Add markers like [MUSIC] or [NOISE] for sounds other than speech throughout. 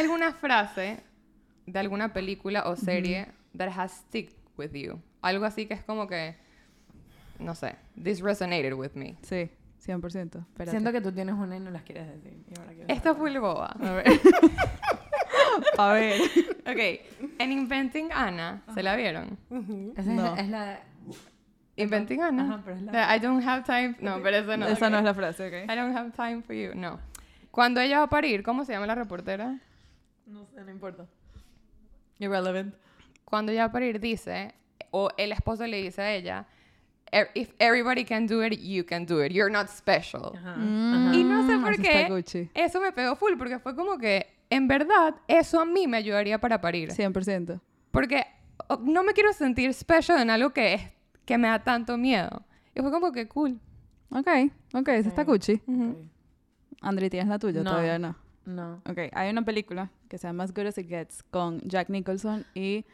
¿Hay alguna frase de alguna película o serie that has stick with you? Algo así que es como que, no sé, this resonated with me. Sí, 100%. Espérate. Siento que tú tienes una y no las quieres decir. Esta fue boba. A ver. [LAUGHS] A ver. Ok, en Inventing Anna, ¿se la vieron? Esa es, No. la, es la... Inventing Anna. Ajá, pero es la- The I don't have time. No, pero eso no. Esa ok. no es la frase, ¿ok? I don't have time for you. No. Cuando ella va a parir, ¿cómo se llama la reportera? No sé, no importa. Irrelevant. Cuando ella va a parir, dice, o el esposo le dice a ella, "Er- If everybody can do it, you can do it. You're not special. Ajá. Mm, Y no sé por qué. Eso me pegó full porque fue como que, en verdad, eso a mí me ayudaría para parir. 100%. Porque no me quiero sentir special en algo que, es, que me da tanto miedo. Y fue como que cool. Ok, ok, esa está Gucci. Ujú. Ok. Andri, ¿tienes la tuya? No. Todavía no. No. Ok, hay una película que se llama As Good As It Gets con Jack Nicholson y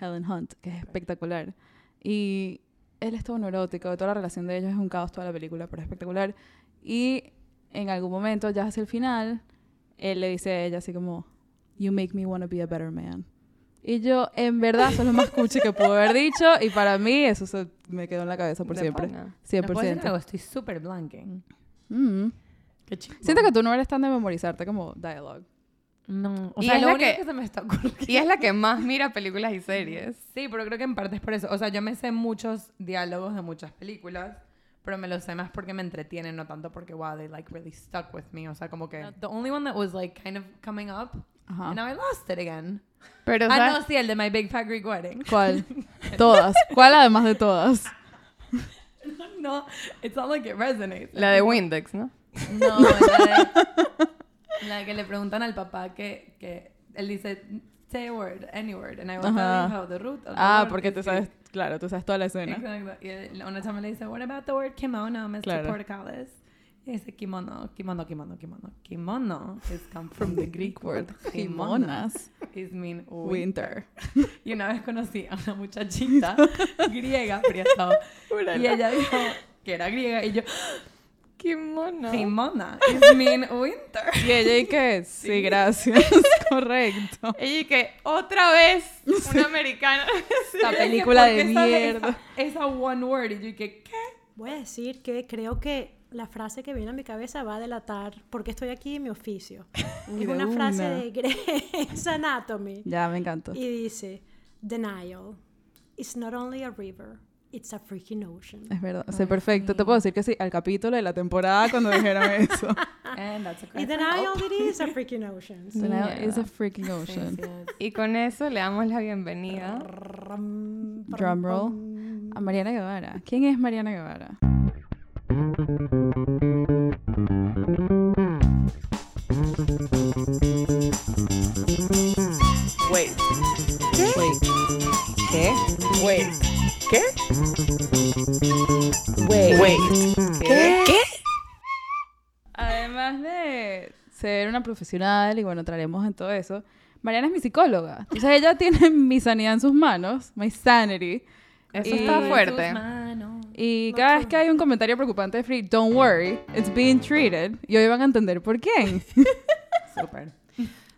Helen Hunt, que es espectacular. Y él es todo neurótico, toda la relación de ellos es un caos toda la película, pero es espectacular. Y en algún momento, ya hacia el final, él le dice a ella así como, You make me want to be a better man. Y yo, en verdad, eso es lo más cuchi que puedo haber dicho. Y para mí, eso se me quedó en la cabeza por De siempre. pana. ¿Me puedes decir 100%. algo? Estoy súper blanking. Mm. Qué chido. Siento que tú no eres tan de memorizarte como dialogue. No. O Y sea, es lo la único que... que- se me está ocurriendo... Y es la que más mira películas y series. Sí, pero creo que en parte es por eso. O sea, yo me sé muchos diálogos de muchas películas, pero me los sé más porque me entretienen, no tanto porque, wow, they like really stuck with me. O sea, como que... The only one that was like kind of coming up, Ajá. and now I lost it again. Pero, Ah, no, sí, el de My Big Fat Greek Wedding. ¿Cuál? [LAUGHS] todas. ¿Cuál además de todas? [LAUGHS] no, it's not like it resonates. La de Windex, ¿no? No, la de, la que le preguntan al papá que, que él dice, say a word, any word, and I will tell you how the root of the Ah, word porque tú sabes, claro, tú sabes toda la escena. Exacto. Y una chama le dice, what about the word kimono, Mr. Claro. Portacales? Y dice kimono, kimono, kimono, kimono. Kimono is come from the Greek word [LAUGHS] Kimonas. is mean winter. Winter. [LAUGHS] Y una vez conocí a una muchachita [LAUGHS] griega, y ella dijo que era griega y yo, ¡Qué mono! Kimona is mean winter. Y ella y que sí, gracias. [LAUGHS] Correcto. Ella y que otra vez una americana. Y [LAUGHS] película ¿por de mierda. Esa, esa one word y yo que, ¿qué? Voy a decir que creo que la frase que viene a mi cabeza va a delatar por qué estoy aquí en mi oficio. [LAUGHS] Es una frase una. de Grey's Anatomy Ya, me encantó. y dice, Denial is not only a river, it's a freaking ocean. Es verdad. Sé perfecto. Te puedo decir que sí, al capítulo de la temporada cuando dijeron [LAUGHS] eso. And that's a Y it is a freaking ocean. So now Yeah. it's a freaking ocean. Sí, sí. Y con eso le damos la bienvenida. Drum roll. A Mariana Guevara. ¿Quién es Mariana Guevara? Wait. Wait. ¿Qué? Wait. ¿Qué? Wait. Wait. ¿Qué? ¿Qué? Además de ser una profesional, y bueno, traeremos en todo eso, Mariana es mi psicóloga. Entonces ella tiene [LAUGHS] mi sanidad en sus manos, my sanity. Eso Y- está fuerte. Y cada vez que hay un comentario preocupante de Free, don't worry, it's being treated. Y hoy van a entender por quién. [LAUGHS] Súper.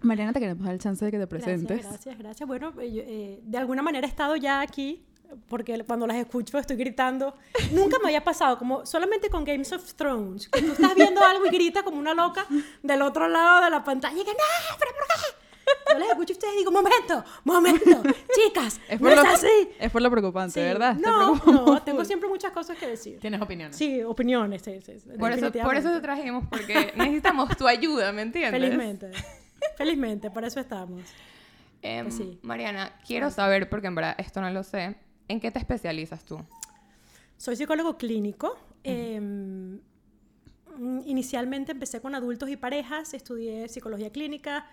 Mariana, te queremos dar el chance de que te presentes. Gracias, gracias, gracias. Bueno, eh, yo, eh, de alguna manera he estado ya aquí, porque cuando las escucho estoy gritando. Nunca me había pasado, como solamente con Games of Thrones, que tú estás viendo algo y gritas como una loca del otro lado de la pantalla y que no, pero ¿por qué? Yo les escucho a ustedes y digo, momento, momento, chicas, Es no por, es lo, así. es por lo preocupante, Sí. ¿verdad? No, no, tengo siempre muchas cosas que decir. ¿Tienes opiniones? Sí, opiniones, sí, sí, Por eso, por eso te trajimos, porque [LAUGHS] necesitamos tu ayuda, ¿me entiendes? Felizmente, felizmente, por eso estamos. Pues sí. Mariana, quiero saber, porque en verdad esto no lo sé, ¿en qué te especializas tú? Soy psicólogo clínico. Eh, mm, inicialmente empecé con adultos y parejas, estudié psicología clínica,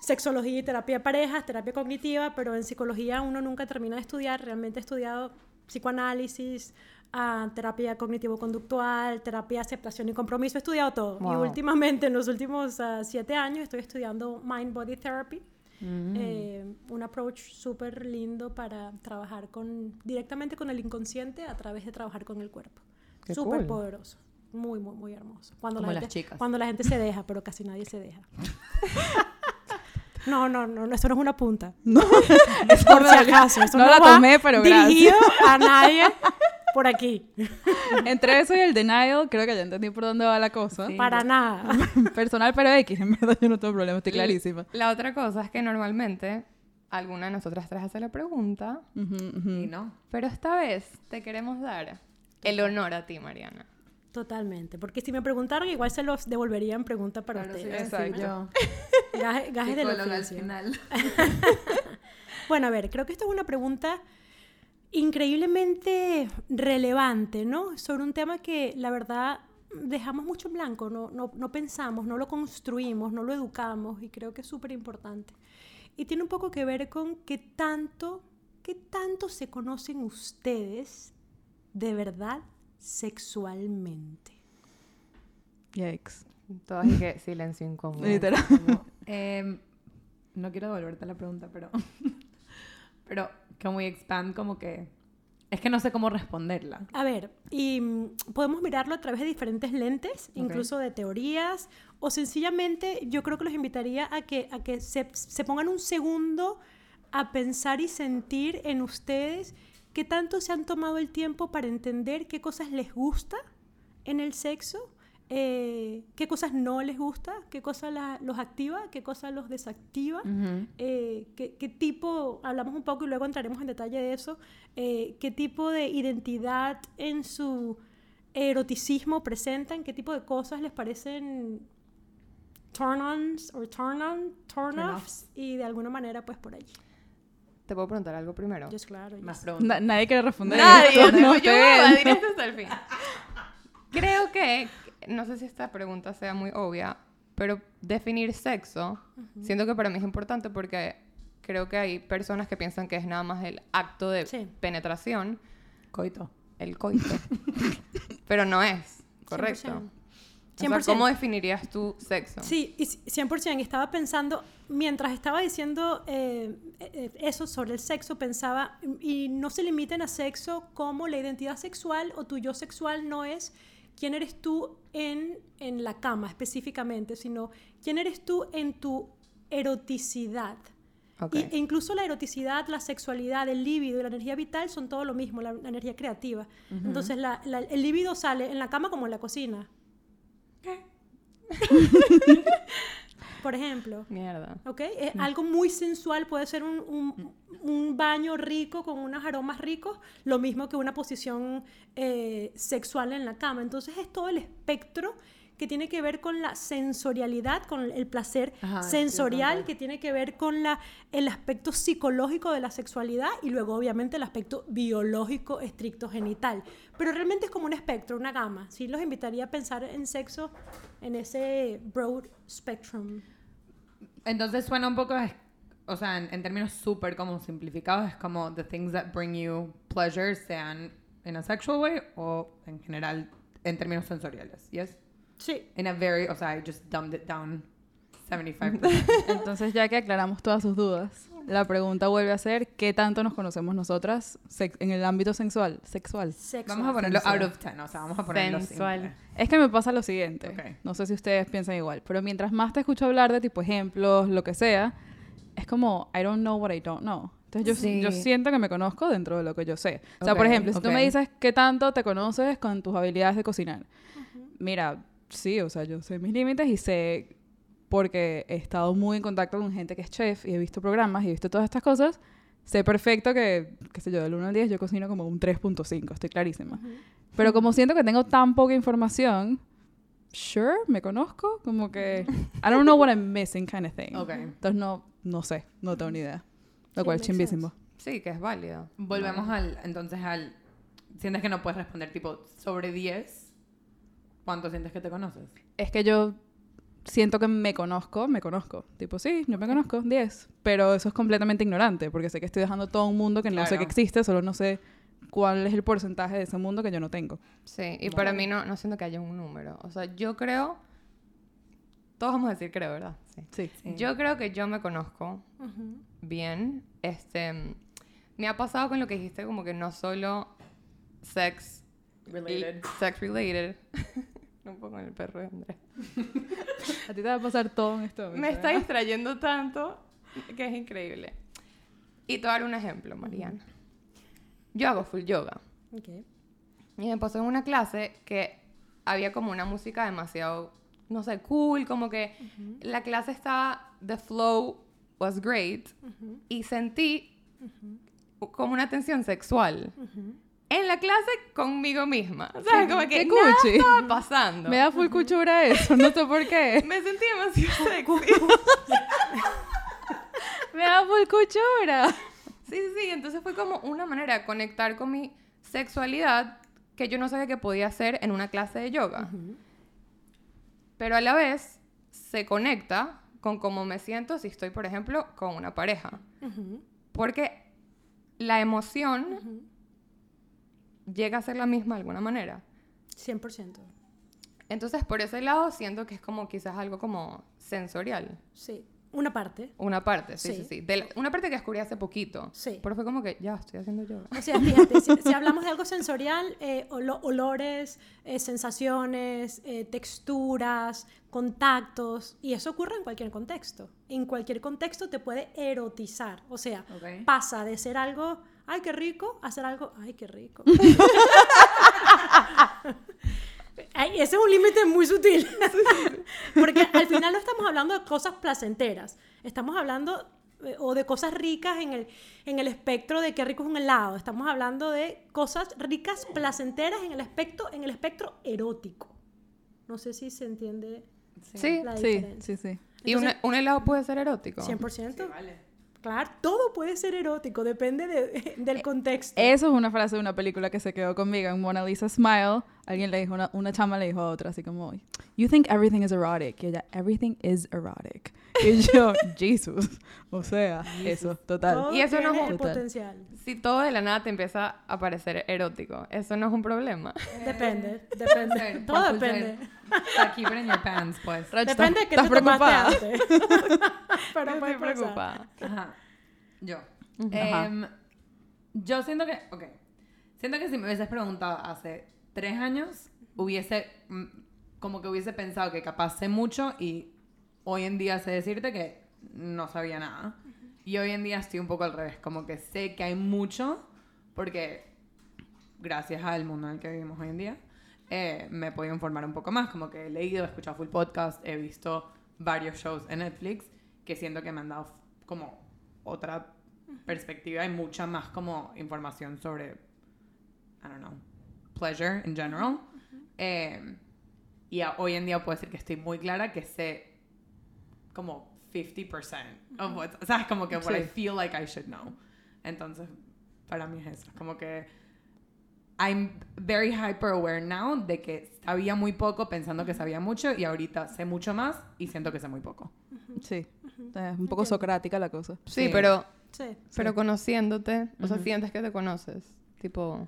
sexología y terapia de parejas, terapia cognitiva, pero en psicología uno nunca termina de estudiar. Realmente he estudiado psicoanálisis, ah, terapia cognitivo-conductual, terapia aceptación y compromiso, he estudiado todo. Y últimamente, en los últimos ah, siete años, estoy estudiando Mind-Body Therapy. Mm. Eh, un approach súper lindo para trabajar con, directamente con el inconsciente a través de trabajar con el cuerpo. Súper cool. poderoso. Muy, muy, muy hermoso. Cuando Como la las gente, chicas. Cuando la gente se deja, pero casi nadie se deja. No, no, no, no, esto no es una punta. No, [LAUGHS] Por si acaso. Esto no no, la tomé, pero dirigido a nadie por aquí. [LAUGHS] Entre eso y el denial, creo que ya entendí por dónde va la cosa. Sí. Para nada. [LAUGHS] Personal, pero X, en verdad yo no tengo problema, estoy clarísima. La otra cosa es que normalmente alguna de nosotras tres hace la pregunta. Y no. pero esta vez te queremos dar el honor a ti, Mariana. Totalmente. Porque si me preguntaron, igual se los devolvería en pregunta para Claro, sí, ustedes. Exacto. yo. [LAUGHS] Gaje- Gajes final. Bueno, a ver, creo que esta es una pregunta increíblemente relevante, ¿no? Sobre un tema que la verdad dejamos mucho en blanco, no, no, no pensamos, no lo construimos, no lo educamos y creo que es súper importante. Y tiene un poco que ver con qué tanto, qué tanto se conocen ustedes de verdad sexualmente. Yikes. Todas y que silencio incómodo. Literal. Como, em, no quiero devolverte la pregunta, pero. [LAUGHS] pero, can we expand como que. Es que no sé cómo responderla. A ver, y mm, podemos mirarlo a través de diferentes lentes, incluso de teorías, o sencillamente yo creo que los invitaría a que, a que se, se pongan un segundo a pensar y sentir en ustedes qué tanto se han tomado el tiempo para entender qué cosas les gusta en el sexo, eh, qué cosas no les gusta, qué cosas la- los activa, qué cosas los desactiva eh, qué, qué tipo, hablamos un poco y luego entraremos en detalle de eso, eh, qué tipo de identidad en su eroticismo presentan, qué tipo de cosas les parecen turn-ons o turn-on, turn-offs, y de alguna manera pues por allí. ¿Te puedo preguntar algo primero? Yes, claro. Más yes. preguntas. Na- nadie quiere responder. Nadie, esto, [LAUGHS] no, yo voy a hasta el fin. Creo que, no sé si esta pregunta sea muy obvia, pero definir sexo, siento que para mí es importante porque creo que hay personas que piensan que es nada más el acto de Sí. penetración, Coito. el coito, [LAUGHS] pero no es, correcto. 100%. O sea, 100%. ¿Cómo definirías tu sexo? Sí, y c- 100%. Estaba pensando, mientras estaba diciendo eh, eh, eso sobre el sexo, pensaba, y no se limiten a sexo como la identidad sexual o tu yo sexual no es quién eres tú en, en la cama específicamente, sino quién eres tú en tu eroticidad. Ok. Y- e incluso la eroticidad, la sexualidad, el líbido y la energía vital son todo lo mismo, la, la energía creativa. Entonces, la- la- el líbido sale en la cama como en la cocina. [LAUGHS] Por ejemplo. Mierda. ¿Ok? Es algo muy sensual, puede ser un, un- un baño rico con unos aromas ricos, lo mismo que una posición eh, sexual en la cama. Entonces es todo el espectro que tiene que ver con la sensorialidad, con el placer Ajá, sensorial, sí, que tiene que ver con la, el aspecto psicológico de la sexualidad y luego obviamente el aspecto biológico estricto genital. Pero realmente es como un espectro, una gama. Sí los invitaría a pensar en sexo en ese broad spectrum. Entonces suena un poco, o sea, en, en términos súper como simplificados, es como the things that bring you pleasure, sean in a sexual way o en general en términos sensoriales. Yes? Sí. In a very, o sea, I just dumbed it down 75%. [LAUGHS] Entonces, ya que aclaramos todas sus dudas, la pregunta vuelve a ser, ¿qué tanto nos conocemos nosotras sex- en el ámbito sexual? sexual? Sexual. vamos a ponerlo Sensual. out of 10, o sea, vamos a ponerlo Sensual. simple. Es que me pasa lo siguiente. Ok. No sé si ustedes piensan igual, pero mientras más te escucho hablar de tipo ejemplos, lo que sea, es como, I don't know what I don't know. Entonces yo, Sí. yo siento que me conozco dentro de lo que yo sé. O sea, por Ok, ejemplo, si tú me dices qué tanto te conoces con tus habilidades de cocinar. Mira, sí, o sea, yo sé mis límites y sé, porque he estado muy en contacto con gente que es chef y he visto programas y he visto todas estas cosas, sé perfecto que, qué sé yo, del 1 al 10 yo cocino como un 3.5, estoy clarísima. Pero como siento que tengo tan poca información, sure, me conozco, como que I don't know what I'm missing kind of thing. Ok. Entonces no, no sé, no tengo ni idea. Lo cual es chimbísimo. Sí, que es válido. Volvemos al, entonces al, sientes que no puedes responder tipo sobre 10, ¿cuánto sientes que te conoces? Es que yo siento que me conozco, me conozco. Tipo, sí, yo me conozco, 10. Pero eso es completamente ignorante, porque sé que estoy dejando todo un mundo que no sé Claro. que existe, solo no sé cuál es el porcentaje de ese mundo que yo no tengo. Sí, y para mí no, no siento que haya un número. O sea, yo creo... Todos vamos a decir creo, ¿verdad? Sí. Sí. Sí. Yo creo que yo me conozco Ujú. bien. Este, me ha pasado con lo que dijiste, como que no solo sex Related. sex related. [LAUGHS] Un poco con el perro de Andrés. [LAUGHS] A ti te va a pasar todo en esto. Me está distrayendo tanto que es increíble. Y te voy a dar un ejemplo, Mariana. Yo hago full yoga. Ok. Y me pasó en una clase que había como una música demasiado, no sé, cool, como que la clase estaba, the flow was great, y sentí como una tensión sexual. En la clase conmigo misma. O sea, como que nada estaba pasando. Me da full cuchura eso, no sé por qué. [LAUGHS] Me sentí demasiado sexy. Me da full cuchura. Sí, sí, sí. Entonces fue como una manera de conectar con mi sexualidad que yo no sabía que podía hacer en una clase de yoga. Pero a la vez se conecta con cómo me siento si estoy, por ejemplo, con una pareja. Porque la emoción llega a ser la misma de alguna manera. 100%. Entonces, por ese lado, siento que es como quizás algo como sensorial. Sí. Una parte. Una parte, sí, sí, Sí. sí. De la- una parte que descubrí hace poquito. Sí. Pero fue como que, ya, estoy haciendo yoga. O sea, fíjate, si, si hablamos de algo sensorial, eh, olo- olores, eh, sensaciones, eh, texturas, contactos, y eso ocurre en cualquier contexto. En cualquier contexto te puede erotizar. O sea, pasa de ser algo, ay, qué rico, a ser algo, ay, qué rico. [LAUGHS] Ay, ese es un límite muy sutil. Porque al final no estamos hablando de cosas placenteras. Estamos hablando eh, o de cosas ricas en el, en el espectro de qué rico es un helado. Estamos hablando de cosas ricas, placenteras en el espectro, en el espectro erótico. No sé si se entiende Sí. la Sí, diferencia. sí, sí. ¿Y un, un helado puede ser erótico? 100%. Vale. Claro, todo puede ser erótico, depende de- [LAUGHS] del contexto. Eso es una frase de una película que se quedó conmigo en Mona Lisa Smile. Alguien le dijo, una, una chama le dijo a otra, así como, You think everything is erotic. Y ella, everything is erotic. [LAUGHS] Y yo, Jesus. O sea, eso, total. Todo Y eso no es un- potencial. Si todo de la nada te empieza a parecer erótico, eso no es un problema. Depende, [LAUGHS] depende. Ser, todo depende. ser. O sea, keep it in your pants, pues. Rach, Depende de qué ¿estás preocupada? antes. [LAUGHS] Pero Estoy puede pasar. preocupada. Ajá. Yo. Ajá. Em, yo siento que, ok, siento que si me hubieses preguntado hace tres años, hubiese, mm, como que hubiese pensado que capaz sé mucho y hoy en día sé decirte que no sabía nada. Y hoy en día estoy un poco al revés, como que sé que hay mucho porque gracias al mundo en el que vivimos hoy en día, eh, me he podido informar un poco más, como que he leído, he escuchado full podcast, he visto varios shows en Netflix que siento que me han dado como otra perspectiva y mucha más como información sobre, I don't know, pleasure in general. Eh, y hoy en día puedo decir que estoy muy clara que sé como 50% of what, o sea, es como que what I Sí. feel like I should know. Entonces, para mí es eso, es como que I'm very hyper aware now de que sabía muy poco pensando que sabía mucho y ahorita sé mucho más y siento que sé muy poco. Sí. Es un poco socrática la cosa. Sí, Sí. pero, Sí. pero conociéndote, o sea, sientes que te conoces. Tipo,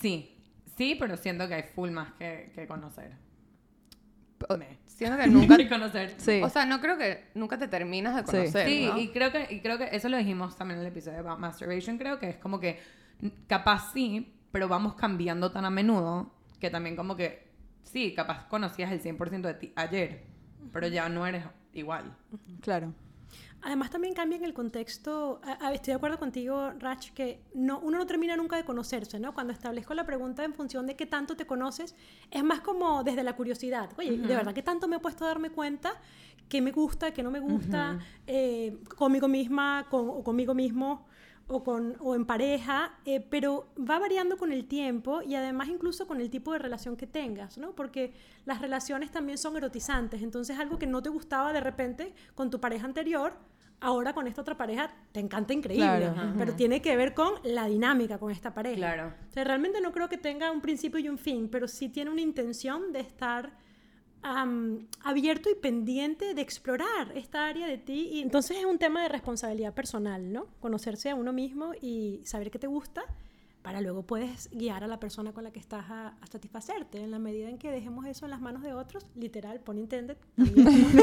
Sí, sí, pero siento que hay full más que, que conocer. Me. Siento que nunca... [LAUGHS] Conocer. Sí. O sea, no creo que nunca te terminas de conocer, Sí, ¿no? y creo que y creo que eso lo dijimos también en el episodio de About Masturbation, creo que es como que capaz sí, pero vamos cambiando tan a menudo que también como que sí, capaz conocías el 100% de ti ayer, pero ya no eres igual. Claro. Además también cambia en el contexto, a- a- estoy de acuerdo contigo, Rach, que no, uno no termina nunca de conocerse, ¿no? Cuando establezco la pregunta en función de qué tanto te conoces, es más como desde la curiosidad. Oye, ¿de verdad qué tanto me he puesto a darme cuenta? ¿Qué me gusta, qué no me gusta? eh, conmigo misma con, o conmigo mismo o, con, o en pareja, eh, pero va variando con el tiempo y además incluso con el tipo de relación que tengas, ¿no? Porque las relaciones también son erotizantes, entonces algo que no te gustaba de repente con tu pareja anterior, ahora con esta otra pareja te encanta increíble, Claro. pero tiene que ver con la dinámica con esta pareja. Claro. O sea, realmente no creo que tenga un principio y un fin, pero sí tiene una intención de estar abierto y pendiente de explorar esta área de ti. Y entonces es un tema de responsabilidad personal, ¿no? Conocerse a uno mismo y saber qué te gusta para luego puedes guiar a la persona con la que estás a, a satisfacerte. En la medida en que dejemos eso en las manos de otros, literal, pon intended, también, [LAUGHS]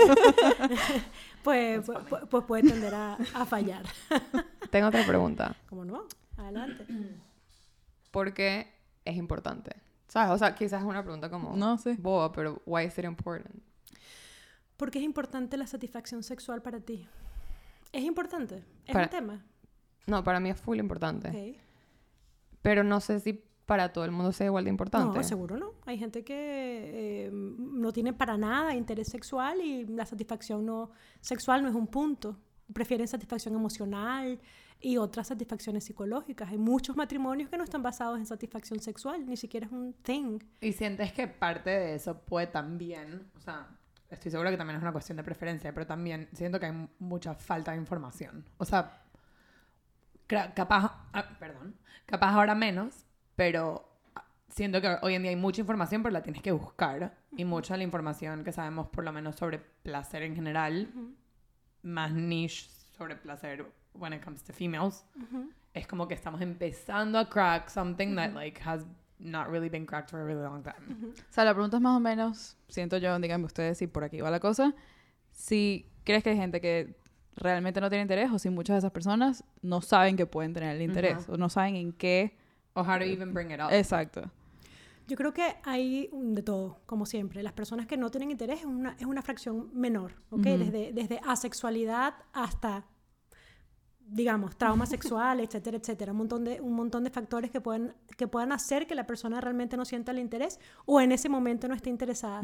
[LAUGHS] pues, pues, pues- pues puede tender a, a fallar. [LAUGHS] Tengo otra pregunta. ¿Cómo no? Adelante. [CLEARS THROAT] ¿Por qué es importante? ¿Sabes? O sea, quizás es una pregunta como No sé. boba, pero why is it important? ¿Por qué es importante la satisfacción sexual para ti? Es importante. Es Para- un tema. No, para mí es full importante. Ok. Pero no sé si para todo el mundo sea igual de importante. No, seguro no. Hay gente que eh, no tiene para nada interés sexual y la satisfacción no, sexual no es un punto. Prefieren satisfacción emocional y otras satisfacciones psicológicas. Hay muchos matrimonios que no están basados en satisfacción sexual, ni siquiera es un thing. Y sientes que parte de eso puede también, o sea, estoy segura que también es una cuestión de preferencia, pero también siento que hay mucha falta de información. O sea, capaz, ah, perdón, capaz ahora menos, pero siento que hoy en día hay mucha información, pero la tienes que buscar. Y mucha de la información que sabemos, por lo menos sobre placer en general, más niche sobre placer when it comes to females, es como que estamos empezando a crack something that like has not really been cracked for a really long time. O sea, la pregunta es más o menos, siento yo, díganme ustedes si por aquí va la cosa, si crees que hay gente que realmente no tiene interés o si muchas de esas personas no saben que pueden tener el interés o no saben en qué. O how to even bring it up. Exacto. Yo creo que hay de todo, como siempre. Las personas que no tienen interés es una, es una fracción menor, ¿ok? desde, desde asexualidad hasta, digamos, trauma sexual, etcétera, etcétera. Un montón de, un montón de factores que pueden, que puedan hacer que la persona realmente no sienta el interés o en ese momento no esté interesada.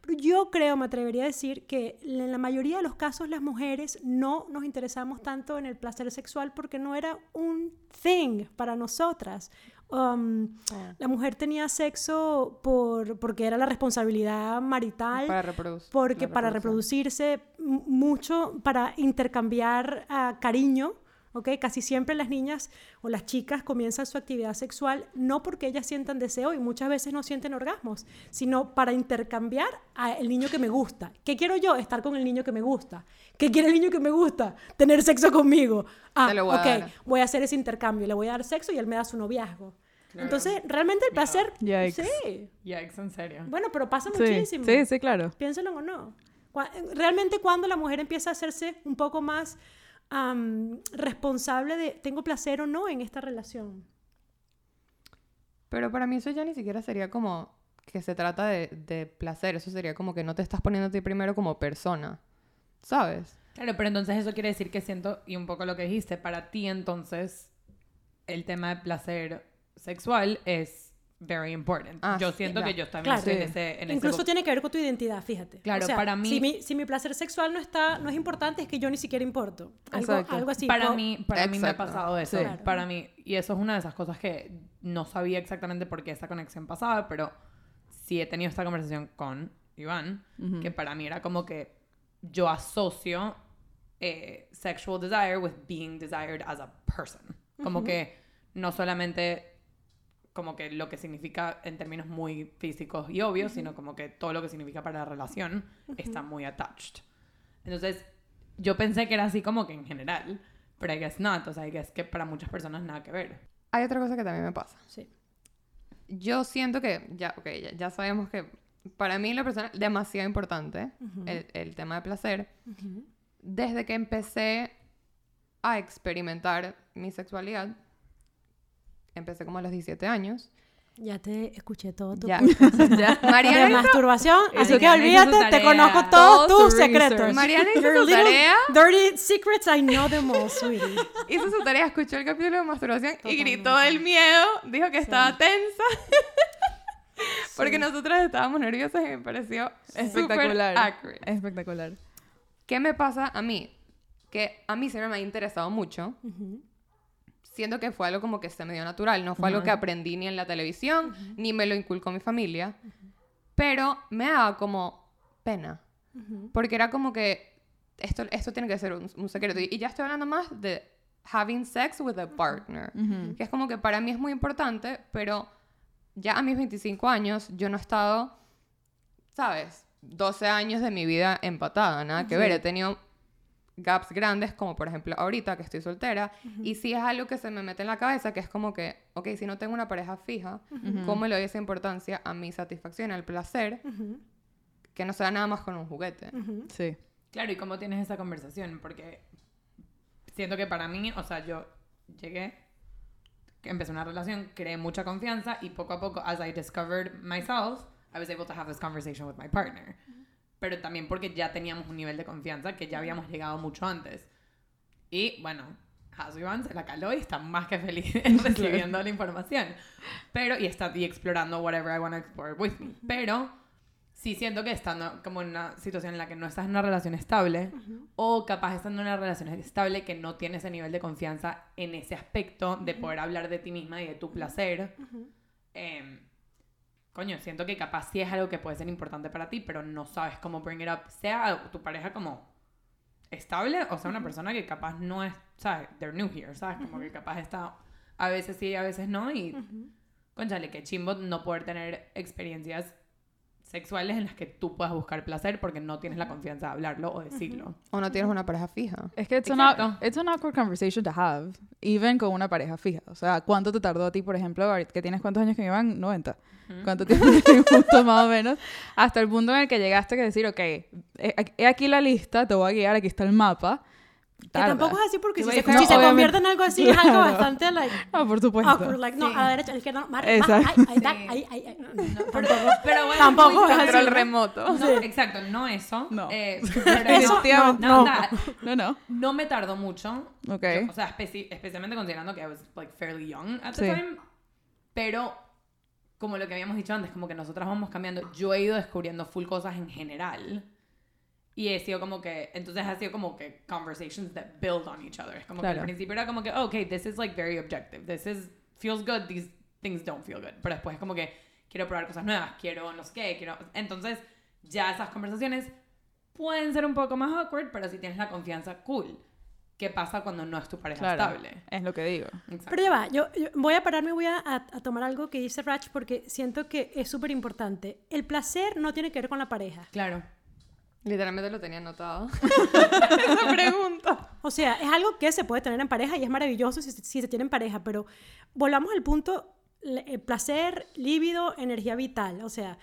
Pero yo creo, me atrevería a decir que en la mayoría de los casos las mujeres no nos interesamos tanto en el placer sexual porque no era un thing para nosotras. Um, la mujer tenía sexo por, porque era la responsabilidad marital, Para porque para reproducirse, mucho para intercambiar ah, cariño. ¿Ok? Casi siempre las niñas o las chicas comienzan su actividad sexual no porque ellas sientan deseo y muchas veces no sienten orgasmos, sino para intercambiar al niño que me gusta. ¿Qué quiero yo? Estar con el niño que me gusta. ¿Qué quiere el niño que me gusta? Tener sexo conmigo. Ah, Te lo voy a ok, dar. voy a hacer ese intercambio, le voy a dar sexo y él me da su noviazgo. Entonces, realmente el placer... Yikes. Sí. Yikes, en serio. Bueno, pero pasa Sí, muchísimo. sí, sí, claro. Piénsenlo o no. Cua- Realmente cuando la mujer empieza a hacerse un poco más responsable de tengo placer o no en esta relación. Pero para mí eso ya ni siquiera sería como que se trata de, de placer. Eso sería como que no te estás poniendo a ti primero como persona. ¿Sabes? Claro, pero entonces eso quiere decir que siento, y un poco lo que dijiste, para ti entonces el tema de placer sexual es very important. Ah, yo sí, siento ya. que yo también Claro. estoy en Sí. ese... En ese Incluso bo- tiene que ver con tu identidad, fíjate. Claro, O sea, para mí- Si mi, si mi placer sexual no, está, no es importante, es que yo ni siquiera importo. Algo, algo así. para Co- mí, para mí me ha pasado eso. Sí. Claro. Para mí, y eso es una de esas cosas que no sabía exactamente por qué esa conexión pasaba, pero sí he tenido esta conversación con Iván, que para mí era como que yo asocio eh, sexual desire with being desired as a person. Como que no solamente como que lo que significa en términos muy físicos y obvios, sino como que todo lo que significa para la relación está muy attached. Entonces, yo pensé que era así como que en general, pero I guess not. O sea, I guess que para muchas personas nada que ver. Hay otra cosa que también me pasa. Sí. Yo siento que, ya, ok, ya, ya sabemos que para mí la persona demasiado importante el, el tema de placer. Desde que empecé a experimentar mi sexualidad, empecé como a los 17 años. Ya te escuché todo tu Ya. [LAUGHS] Ya. Mariana de masturbación, así que olvídate, te conozco Todo todos tus su secretos. Mariana hizo Your su tarea. Dirty secrets, I know them all, [LAUGHS] sweetie. hizo su tarea, escuchó el capítulo de masturbación y Totalmente. gritó del miedo, dijo que estaba tensa. [LAUGHS] Porque nosotras estábamos nerviosas y me pareció súper Espectacular. accurate. Espectacular. ¿Qué me pasa a mí? Que a mí siempre me ha interesado mucho. Siento que fue algo como que se me dio natural. No fue algo que aprendí ni en la televisión, ni me lo inculcó mi familia. Pero me daba como pena. Porque era como que esto, esto tiene que ser un, un secreto. Y, y ya estoy hablando más de having sex with a partner. Que es como que para mí es muy importante, pero ya a mis 25 años yo no he estado, ¿sabes? 12 años de mi vida empatada, nada que ver. He tenido gaps grandes, como por ejemplo ahorita que estoy soltera, y sí es algo que se me mete en la cabeza, que es como que, ok, si no tengo una pareja fija, ¿cómo le doy esa importancia a mi satisfacción, al placer, que no sea nada más con un juguete? Sí. Claro, ¿y cómo tienes esa conversación? Porque siento que para mí, o sea, yo llegué, que empecé una relación, creé mucha confianza y poco a poco, as I discovered myself, I was able to have this conversation with my partner. Pero también porque ya teníamos un nivel de confianza que ya habíamos llegado mucho antes. Y bueno, Hasuiban se la caló y está más que feliz [LAUGHS] recibiendo la información. Pero, y está y explorando whatever I want to explore with me. Pero sí siento que estando como en una situación en la que no estás en una relación estable o capaz estando en una relación estable que no tienes ese nivel de confianza en ese aspecto de poder hablar de ti misma y de tu placer, em, coño, siento que capaz sí es algo que puede ser importante para ti, pero no sabes cómo bring it up, sea tu pareja como estable o sea una persona que capaz no es, ¿sabes? They're new here, ¿sabes? Como que capaz está a veces sí, a veces no y, conchale, que chimbo no poder tener experiencias sexuales en las que tú puedas buscar placer porque no tienes la confianza de hablarlo o decirlo. O no tienes una pareja fija. Es que it's an, Exacto. awk- it's an awkward conversation to have, even con una pareja fija. O sea, ¿cuánto te tardó a ti, por ejemplo, que tienes cuántos años que me van? 90. ¿Cuánto tiempo te [LAUGHS] gustó más o menos? Hasta el punto en el que llegaste a decir, ok, he, he aquí la lista, te voy a guiar, aquí está el mapa. Que Tarda. tampoco es así porque Sí, si se, si se convierte en algo así es algo Claro. bastante like No, [LAUGHS] por supuesto. awkward, like no, Sí. a la derecha, a la izquierda, no, más, más, Exacto. ay, ay, da- Sí. ay, ay, ay, no, no, [LAUGHS] Pero, tampoco. pero bueno, [LAUGHS] Tampoco es. Control ¿no? remoto. No, exacto, no eso. No. Eh, pero Eso, no, no, no. No, no. No me tardó mucho. Ok. Yo- o sea, especi- especialmente considerando que I was like fairly young at the Sí. time. Pero como lo que habíamos dicho antes, como que nosotras vamos cambiando. Yo he ido descubriendo full cosas en general. Y he sido como que, entonces ha sido como que conversations that build on each other. Es como que Claro. al principio era como que, oh, okay, this is like very objective. This is, feels good, these things don't feel good. Pero después es como que quiero probar cosas nuevas, quiero no sé qué, quiero... Entonces ya esas conversaciones pueden ser un poco más awkward, pero si tienes la confianza, cool. ¿Qué pasa cuando no es tu pareja Claro. estable? Es lo que digo. Exacto. Pero ya va, yo, yo voy a pararme, voy a, a- a tomar algo que dice Rach porque siento que es súper importante. El placer no tiene que ver con la pareja. Claro. Literalmente lo tenía anotado. [LAUGHS] Esa pregunta. O sea, es algo que se puede tener en pareja y es maravilloso si, se- si se tiene en pareja, pero volvamos al punto, el placer, líbido, energía vital. O sea,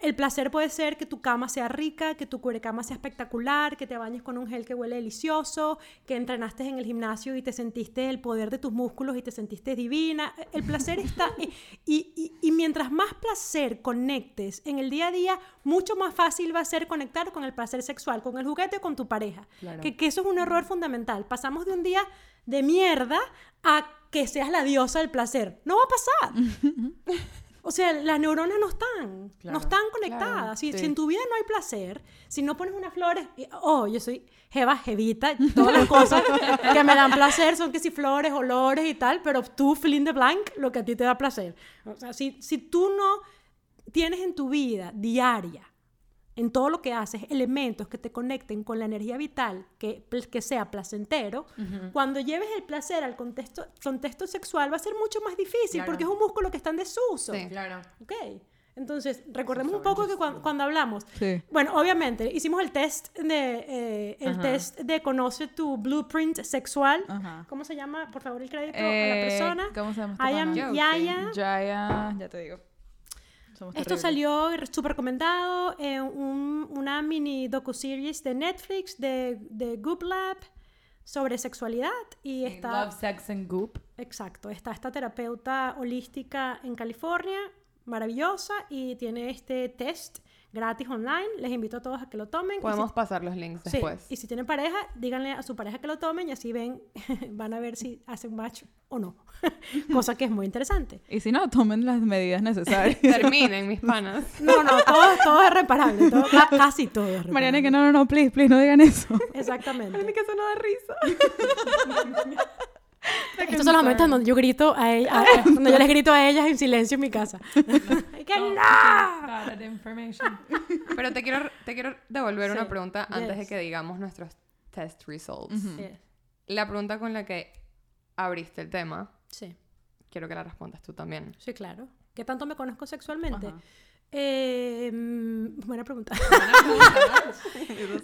el placer puede ser que tu cama sea rica, que tu cama sea espectacular, que te bañes con un gel que huele delicioso, que entrenaste en el gimnasio y te sentiste el poder de tus músculos y te sentiste divina. El placer está... [LAUGHS] y, y- y mientras más placer conectes en el día a día, mucho más fácil va a ser conectar con el placer sexual, con el juguete o con tu pareja. Claro. Que, que eso es un error fundamental. Pasamos de un día de mierda a que seas la diosa del placer. No va a pasar. [LAUGHS] O sea, las neuronas no están, Claro. no están conectadas. si, sí. si en tu vida no hay placer, si no pones unas flores, oh, yo soy jeva, jevita, todas las cosas [LAUGHS] que me dan placer son que si flores, olores y tal, pero tú, fill in the blank, lo que a ti te da placer. O sea, si, si tú no tienes en tu vida diaria, en todo lo que haces, elementos que te conecten con la energía vital, que, que sea placentero, cuando lleves el placer al contexto, contexto sexual va a ser mucho más difícil Claro. porque es un músculo que está en desuso. Sí. Claro. ¿Ok? Entonces, recordemos un poco que cuan- cuando, hablamos, Sí. bueno, obviamente, hicimos el test de, eh, el Ajá. test de conoce tu blueprint sexual. Ajá. ¿Cómo se llama? Por favor, el crédito a Eh, la persona. ¿Cómo se llama esta I am pana? Josie. Yaya. Jaya, ya te digo. Somos Esto terribles. salió súper recomendado en un- una mini docuseries de Netflix de, de Goop Lab sobre sexualidad y está Love, sex and goop. exacto está esta terapeuta holística en California maravillosa y tiene este test gratis online les invito a todos a que lo tomen Y si- Podemos pasar los links Sí, después. y si tienen pareja, díganle a su pareja que lo tomen y así ven, [LAUGHS] van a ver si hacen match o no. [LAUGHS] Cosa que es muy interesante. Y si no, tomen las medidas necesarias. [LAUGHS] Terminen, mis panas. [LAUGHS] No, no, todo, todo es reparable, todo- ca- casi todo es reparable. Mariana, que no, no, no, please, please, no digan eso. Exactamente. que eso no da risa. Estos son los momentos donde yo grito a ella, a- a- donde yo les grito a ellas en silencio en mi casa. ¡Que no! Information. Pero te quiero, te quiero devolver Sí, una pregunta antes de yes. que digamos nuestros test results. Ujú. Sí, La pregunta con la que abriste el tema, sí, quiero que la respondas tú también. sí, claro. ¿Qué tanto me conozco sexualmente? Eh, buena pregunta. [LAUGHS]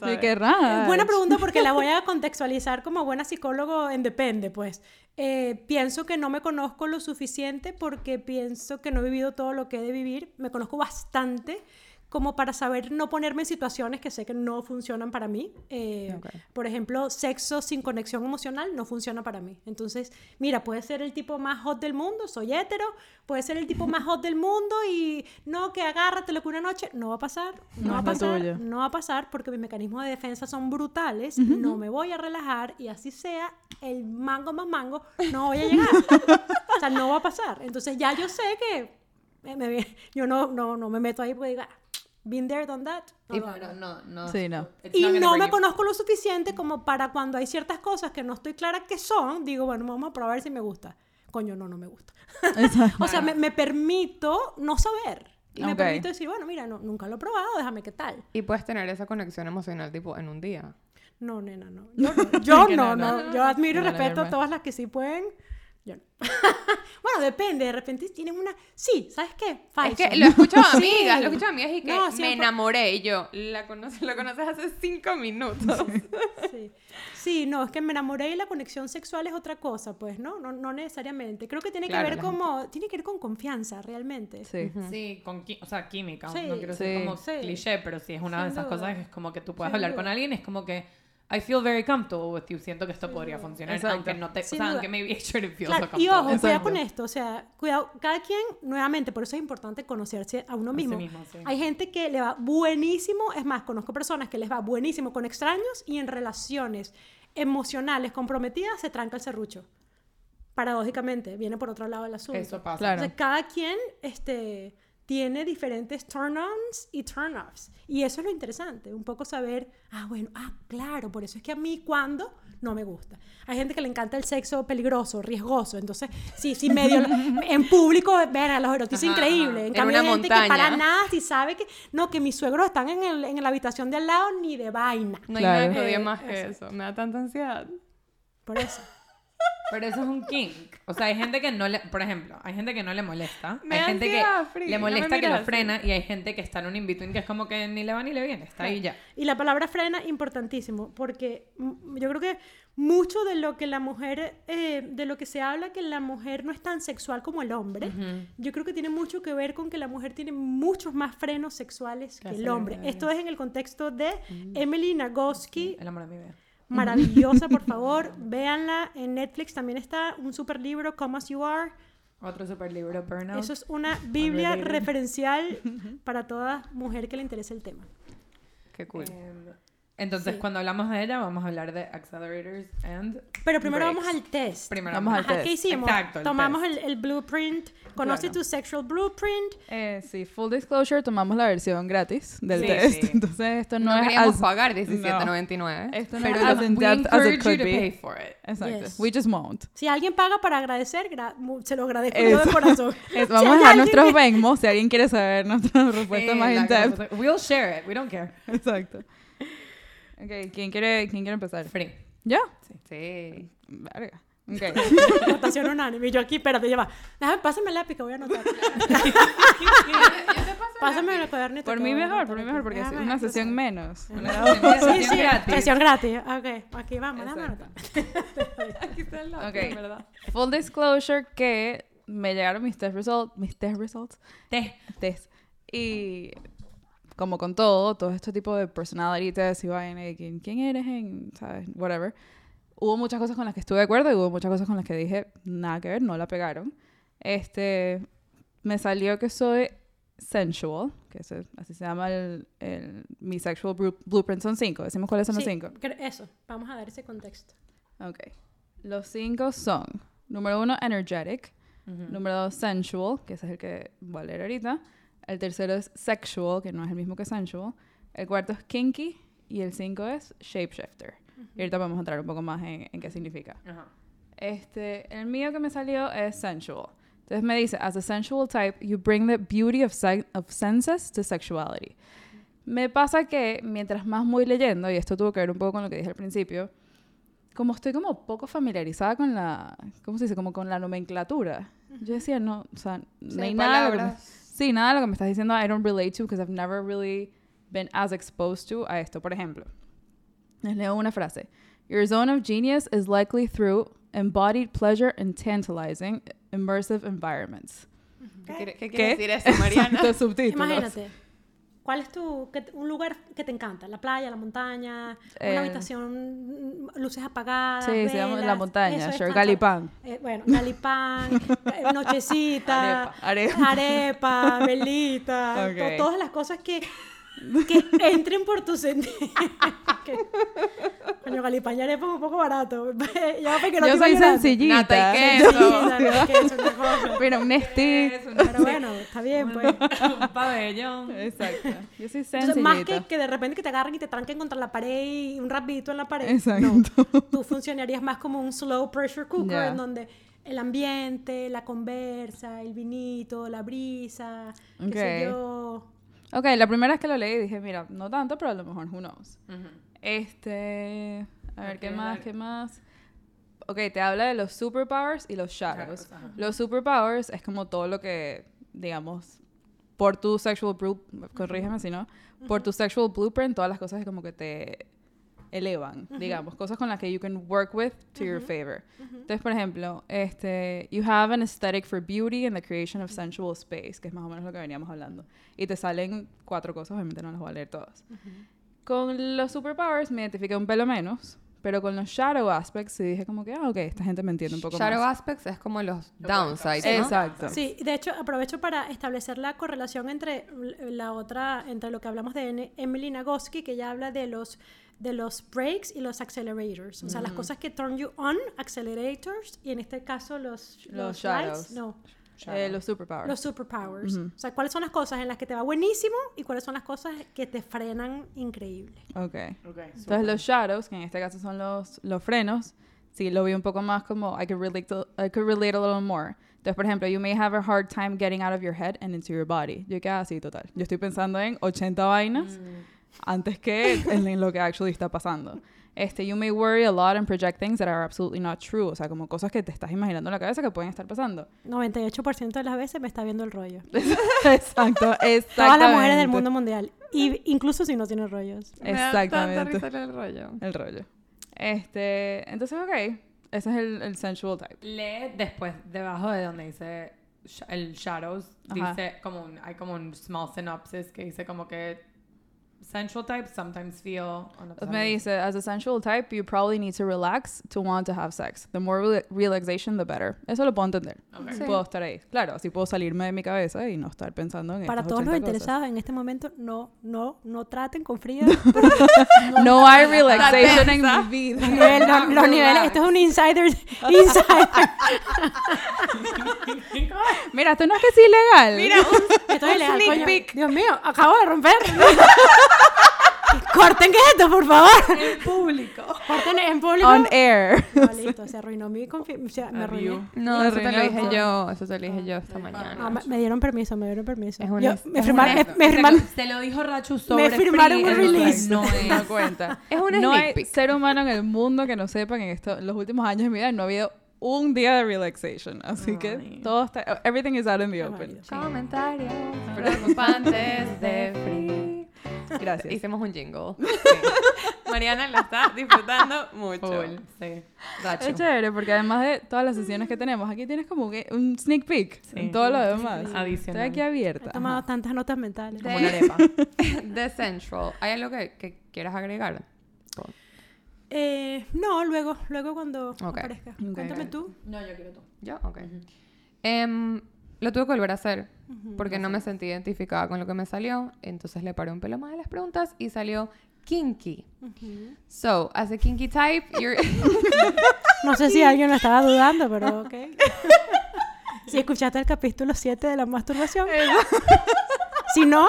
[LAUGHS] Qué raro. Buena pregunta porque la voy a contextualizar como buena psicólogo en depende, pues. Eh, pienso que no me conozco lo suficiente porque pienso que no he vivido todo lo que he de vivir. Me conozco bastante. Como para saber no ponerme en situaciones que sé que no funcionan para mí. Eh, Ok. Por ejemplo, sexo sin conexión emocional no funciona para mí. Entonces, mira, puede ser el tipo más hot del mundo, soy hetero, puede ser el tipo más hot del mundo y no, que agárrate lo que una noche, no va a pasar, no, No va a pasar, tuyo. no va a pasar porque mis mecanismos de defensa son brutales, no me voy a relajar y así sea el mango más mango, no voy a llegar. [LAUGHS] o sea, no va a pasar. Entonces ya yo sé que me- me- yo no, no, no me meto ahí porque diga, been there, done that. No Y bueno, no, no. Sí, no. Y no me you- conozco lo suficiente como para cuando hay ciertas cosas que no estoy clara que son, digo, bueno, vamos a probar si me gusta. Coño, no, no me gusta. [LAUGHS] O sea, me, me permito no saber. Y me permito decir, bueno, mira, no, nunca lo he probado, déjame qué tal. Y puedes tener esa conexión emocional, tipo, en un día. No, nena, no. Yo [LAUGHS] no, yo no, no, no. Yo admiro y No, no, respeto a todas las que sí pueden. Yo no. [LAUGHS] bueno, depende. De repente tienen una... Sí, ¿sabes qué? Falso. Es que lo he escuchado a [LAUGHS] Sí. amigas, lo he escuchado a amigas y que No, me enamoré y yo, la conoces, lo conoces hace cinco minutos. Sí. Sí, no, es que me enamoré y la conexión sexual es otra cosa, pues, ¿no? No, no necesariamente. Creo que tiene Claro, que ver como... Tiene que ver con confianza, realmente. Sí. Sí, con o sea, química. Sí, no quiero ser como Sí. cliché, pero sí es una de esas duda. cosas que es como que tú puedes Sin hablar con alguien, es como que I feel very comfortable with you. Siento que esto podría funcionar, Exacto. aunque no te, o Sin sea, duda. aunque maybe I shouldn't feel Claro, so y comfortable. ojo, cuidado con esto, o sea, cuidado, cada quien, nuevamente, por eso es importante conocerse a uno A sí mismo. mismo, sí. Hay gente que le va buenísimo, es más, conozco personas que les va buenísimo con extraños y en relaciones emocionales comprometidas se tranca el serrucho. Paradójicamente, viene por otro lado del asunto. Eso pasa. Claro. Entonces, cada quien este, tiene diferentes turn-ons y turn-offs. Y eso es lo interesante, un poco saber, ah, bueno, ah, claro, por eso es que a mí cuando no me gusta. Hay gente que le encanta el sexo peligroso, riesgoso, entonces, sí, sí, medio, [LAUGHS] en público, ver, los erotiza Ajá, increíble. ajá. En En cambio, una hay gente que para montaña. nada, si sabe que, no, que mis suegros están en, el- en la habitación de al lado, ni de vaina. No hay Claro. nada que odie más que eso. Me da tanta ansiedad. Por eso. Pero eso es un kink. O sea, hay gente que no le, por ejemplo, hay gente que no le molesta. Me hay gente que Free, le no molesta que mires lo frena y hay gente que está en un in-between que es como que ni le va ni le viene, está ahí ya. Y la palabra frena, importantísimo, porque mm, yo creo que mucho de lo que la mujer, eh, de lo que se habla, que la mujer no es tan sexual como el hombre, yo creo que tiene mucho que ver con que la mujer tiene muchos más frenos sexuales que el hombre. Esto es en el contexto de Emily Nagoski, El amor de mi vida. Maravillosa, por favor, véanla. En Netflix también está un super libro, Come As You Are. Otro super libro, Burnout. Eso es una biblia Unrelated. referencial [LAUGHS] para toda mujer que le interese el tema. Qué cool. Em, entonces, Sí. cuando hablamos de ella, vamos a hablar de accelerators and Pero primero breaks. vamos al test. Primero Vamos al test. ¿Qué hicimos? Exacto, el Tomamos test. el, el blueprint. Conoce Claro. tu sexual blueprint. Eh, sí, full disclosure, tomamos la versión gratis del Sí, test. sí. [LAUGHS] Entonces, esto no, No, es queríamos as- pagar $17.99. Esto no Pero es as in we depth as it encourage you could to be. pay for it. Exacto. Yes. We just won't. Si alguien paga para agradecer, gra- se lo agradezco yo de Eso. corazón. [LAUGHS] Es- Si vamos a hay dejar nuestros que- Venmo si alguien quiere saber nuestra respuesta Sí, más in depth. We'll share it. We don't care. Exacto. Ok, ¿quién quiere, ¿quién quiere empezar? Free. ¿Ya? Sí. Verga. Ok. [LAUGHS] Votación unánime. Y yo aquí, espérate, ya va. Déjame, pásame el lápiz que voy a anotar. [LAUGHS] pásame el cuadernito. por mí mejor, por mí mejor, porque es una sesión menos. Una- Sí, Sesión sí, gratis. sesión gratis. Ok, aquí vamos, déjame anotar. [LAUGHS] Aquí está el lápiz, Ok. en verdad. Full disclosure que me llegaron mis test results, mis test results, Te. test. Y como con todo, todo este tipo de personality tests y vaina, de quién, quién eres, en, ¿sabes? Whatever. Hubo muchas cosas con las que estuve de acuerdo y hubo muchas cosas con las que dije, nada que ver, no la pegaron. Este, me salió que soy sensual, que así se llama el, el- mi sexual blu- blueprint, son cinco. Decimos cuáles son los Sí, cinco. cre- Eso, vamos a dar ese contexto. Ok. Los cinco son, número uno, energetic. Número dos, sensual, que ese es el que voy a leer ahorita. El tercero es sexual, que no es el mismo que sensual. El cuarto es kinky. Y el cinco es shapeshifter. Y ahorita vamos a entrar un poco más en, en qué significa. Este, el mío que me salió es sensual. Entonces me dice, as a sensual type, you bring the beauty of, se- of senses to sexuality. Me pasa que mientras más voy leyendo, y esto tuvo que ver un poco con lo que dije al principio, como estoy como poco familiarizada con la, ¿cómo se dice? Como con la nomenclatura. Yo decía, no, o sea, no Sí, hay nada Sí, nada de lo que me estás diciendo I don't relate to because I've never really been as exposed to a esto. Por ejemplo, les leo una frase. Your zone of genius is likely through embodied pleasure in tantalizing, immersive environments. ¿Qué quiere, qué ¿Qué? quiere decir eso, Mariana? [LAUGHS] Exacto, subtítulos. Imagínate. ¿Cuál es tu, un lugar que te encanta? ¿La playa, la montaña? Eh, ¿Una habitación, mm, luces apagadas? Sí, se llama la montaña, sure. Galipán. Eh, bueno, galipán, [LAUGHS] eh, nochecita, Arepa. arepa, velita, Ok. to- todas las cosas que, que entren por tu sentido. [LAUGHS] Coño, arepa es un poco barato. [LAUGHS] ya porque no Yo te soy sencillita. Nata y [LAUGHS] Sí, queso. dale, queso. Mira, un Nestí. Pero bueno, está bien, pues. un pabellón. Exacto. Yo soy Entonces, sencillita. más que, que de repente que te agarren y te tranquen contra la pared y un rapidito en la pared. Exacto. No, tú funcionarías más como un slow pressure cooker Ya. en donde el ambiente, la conversa, el vinito, la brisa, qué sé yo. Ok, la primera vez que lo leí dije, mira, no tanto, pero a lo mejor, who knows. Este, a ver, ¿qué más? dale. ¿Qué más? Ok, te habla de los superpowers y los shadows. Los superpowers es como todo lo que, digamos, por tu sexual blueprint, corrígeme si no, por tu sexual blueprint, todas las cosas que como que te elevan, digamos, cosas con las que you can work with to your favor. Entonces, por ejemplo, este, you have an aesthetic for beauty and the creation of sensual space, que es más o menos lo que veníamos hablando. Y te salen cuatro cosas, obviamente no las voy a leer todas. Con los superpowers me identifiqué un pelo menos, pero con los shadow aspects sí dije como que, ah, ok, esta gente me entiende un poco Shadow más. aspects es como los downsides, ¿no? Exacto. Sí, de hecho aprovecho para establecer la correlación entre la otra, entre lo que hablamos de Emily Nagoski, que ella habla de los de los brakes y los accelerators, o sea, las cosas que turn you on, accelerators, y en este caso los, Los lights, shadows. no, Eh, los superpowers. los superpowers. O sea, cuáles son las cosas en las que te va buenísimo y cuáles son las cosas que te frenan increíble. Ok. Ok, Entonces los shadows, que en este caso son los, los frenos, sí lo vi un poco más como I could relate to- I could relate a little more. Entonces, por ejemplo, you may have a hard time getting out of your head and into your body. Yo quedé así total. Yo estoy pensando en 80 vainas antes que en, en lo que actually está pasando. Este, you may worry a lot and project things that are absolutely not true. O sea, como cosas que te estás imaginando en la cabeza que pueden estar pasando. 98% de las veces me está viendo el rollo. [LAUGHS] Exacto, exactamente. Todas las mujeres del mundo mundial. Y incluso si no tienen rollos. Me da Exactamente. risa el rollo. El rollo. Este, entonces, ok. Ese es el, el sensual type. Lee después, debajo de donde dice el shadows, Ajá. dice como un, hay como un small synopsis que dice como que sensual types sometimes feel Pues me dice, as a sensual type, you probably need to relax to want to have sex. The more rela- relaxation, the better. Eso lo puedo entender. Ok. Sí. Puedo estar ahí. Claro, así puedo salirme de mi cabeza y no estar pensando en Para todos los 80 cosas. interesados en este momento, no, no, no traten con frío. [LAUGHS] No hay relaxation en mi vida. Nivel- los, los niveles, esto es un insider. [LAUGHS] insider. [LAUGHS] Mira, esto no es que es ilegal. Mira, Esto es ilegal, sneak coño. peek. Dios mío, acabo de romper. [LAUGHS] Corten que es esto, por favor. En público. Corten en público. on air. No, listo, se arruinó mi confianza. O sea, me arruiné. No, Me eso te lo dije yo. Eso te lo dije yo esta mañana. No, me, me dieron permiso, me dieron permiso. Es un Yo- me, es firmaron, un me, me firmaron- Se lo dijo Rachu sobre firmaron free, un release. No No es. cuenta. [LAUGHS] Es un no sneak hay ser humano en el mundo que no sepa que en esto, en los últimos años de mi vida no ha habido un día de relaxation. Así que Ay. todo está... Everything is out in the open. Comentarios preocupantes de Free. Gracias. Hicimos un jingle. Mariana la está disfrutando mucho. Full, sí. Rachu. Es chévere porque además de todas las sesiones que tenemos, aquí tienes como que un sneak peek en todo lo demás. Adicional. Estoy aquí abierta. He tomado tantas notas mentales. Como una arepa. [LAUGHS] The Central. ¿Hay algo que, que quieras agregar? Eh, no, luego, luego cuando aparezca. Cuéntame tú. No, yo quiero tú. ¿Yo? Ok. Em, lo tuve que volver a hacer porque no me sentí identificada con lo que me salió. Entonces le paré un pelo más a las preguntas y salió kinky. So, as a kinky type, you're... [LAUGHS] No sé si alguien lo estaba dudando, pero ok. [LAUGHS] si escuchaste el capítulo 7 de la masturbación. si no,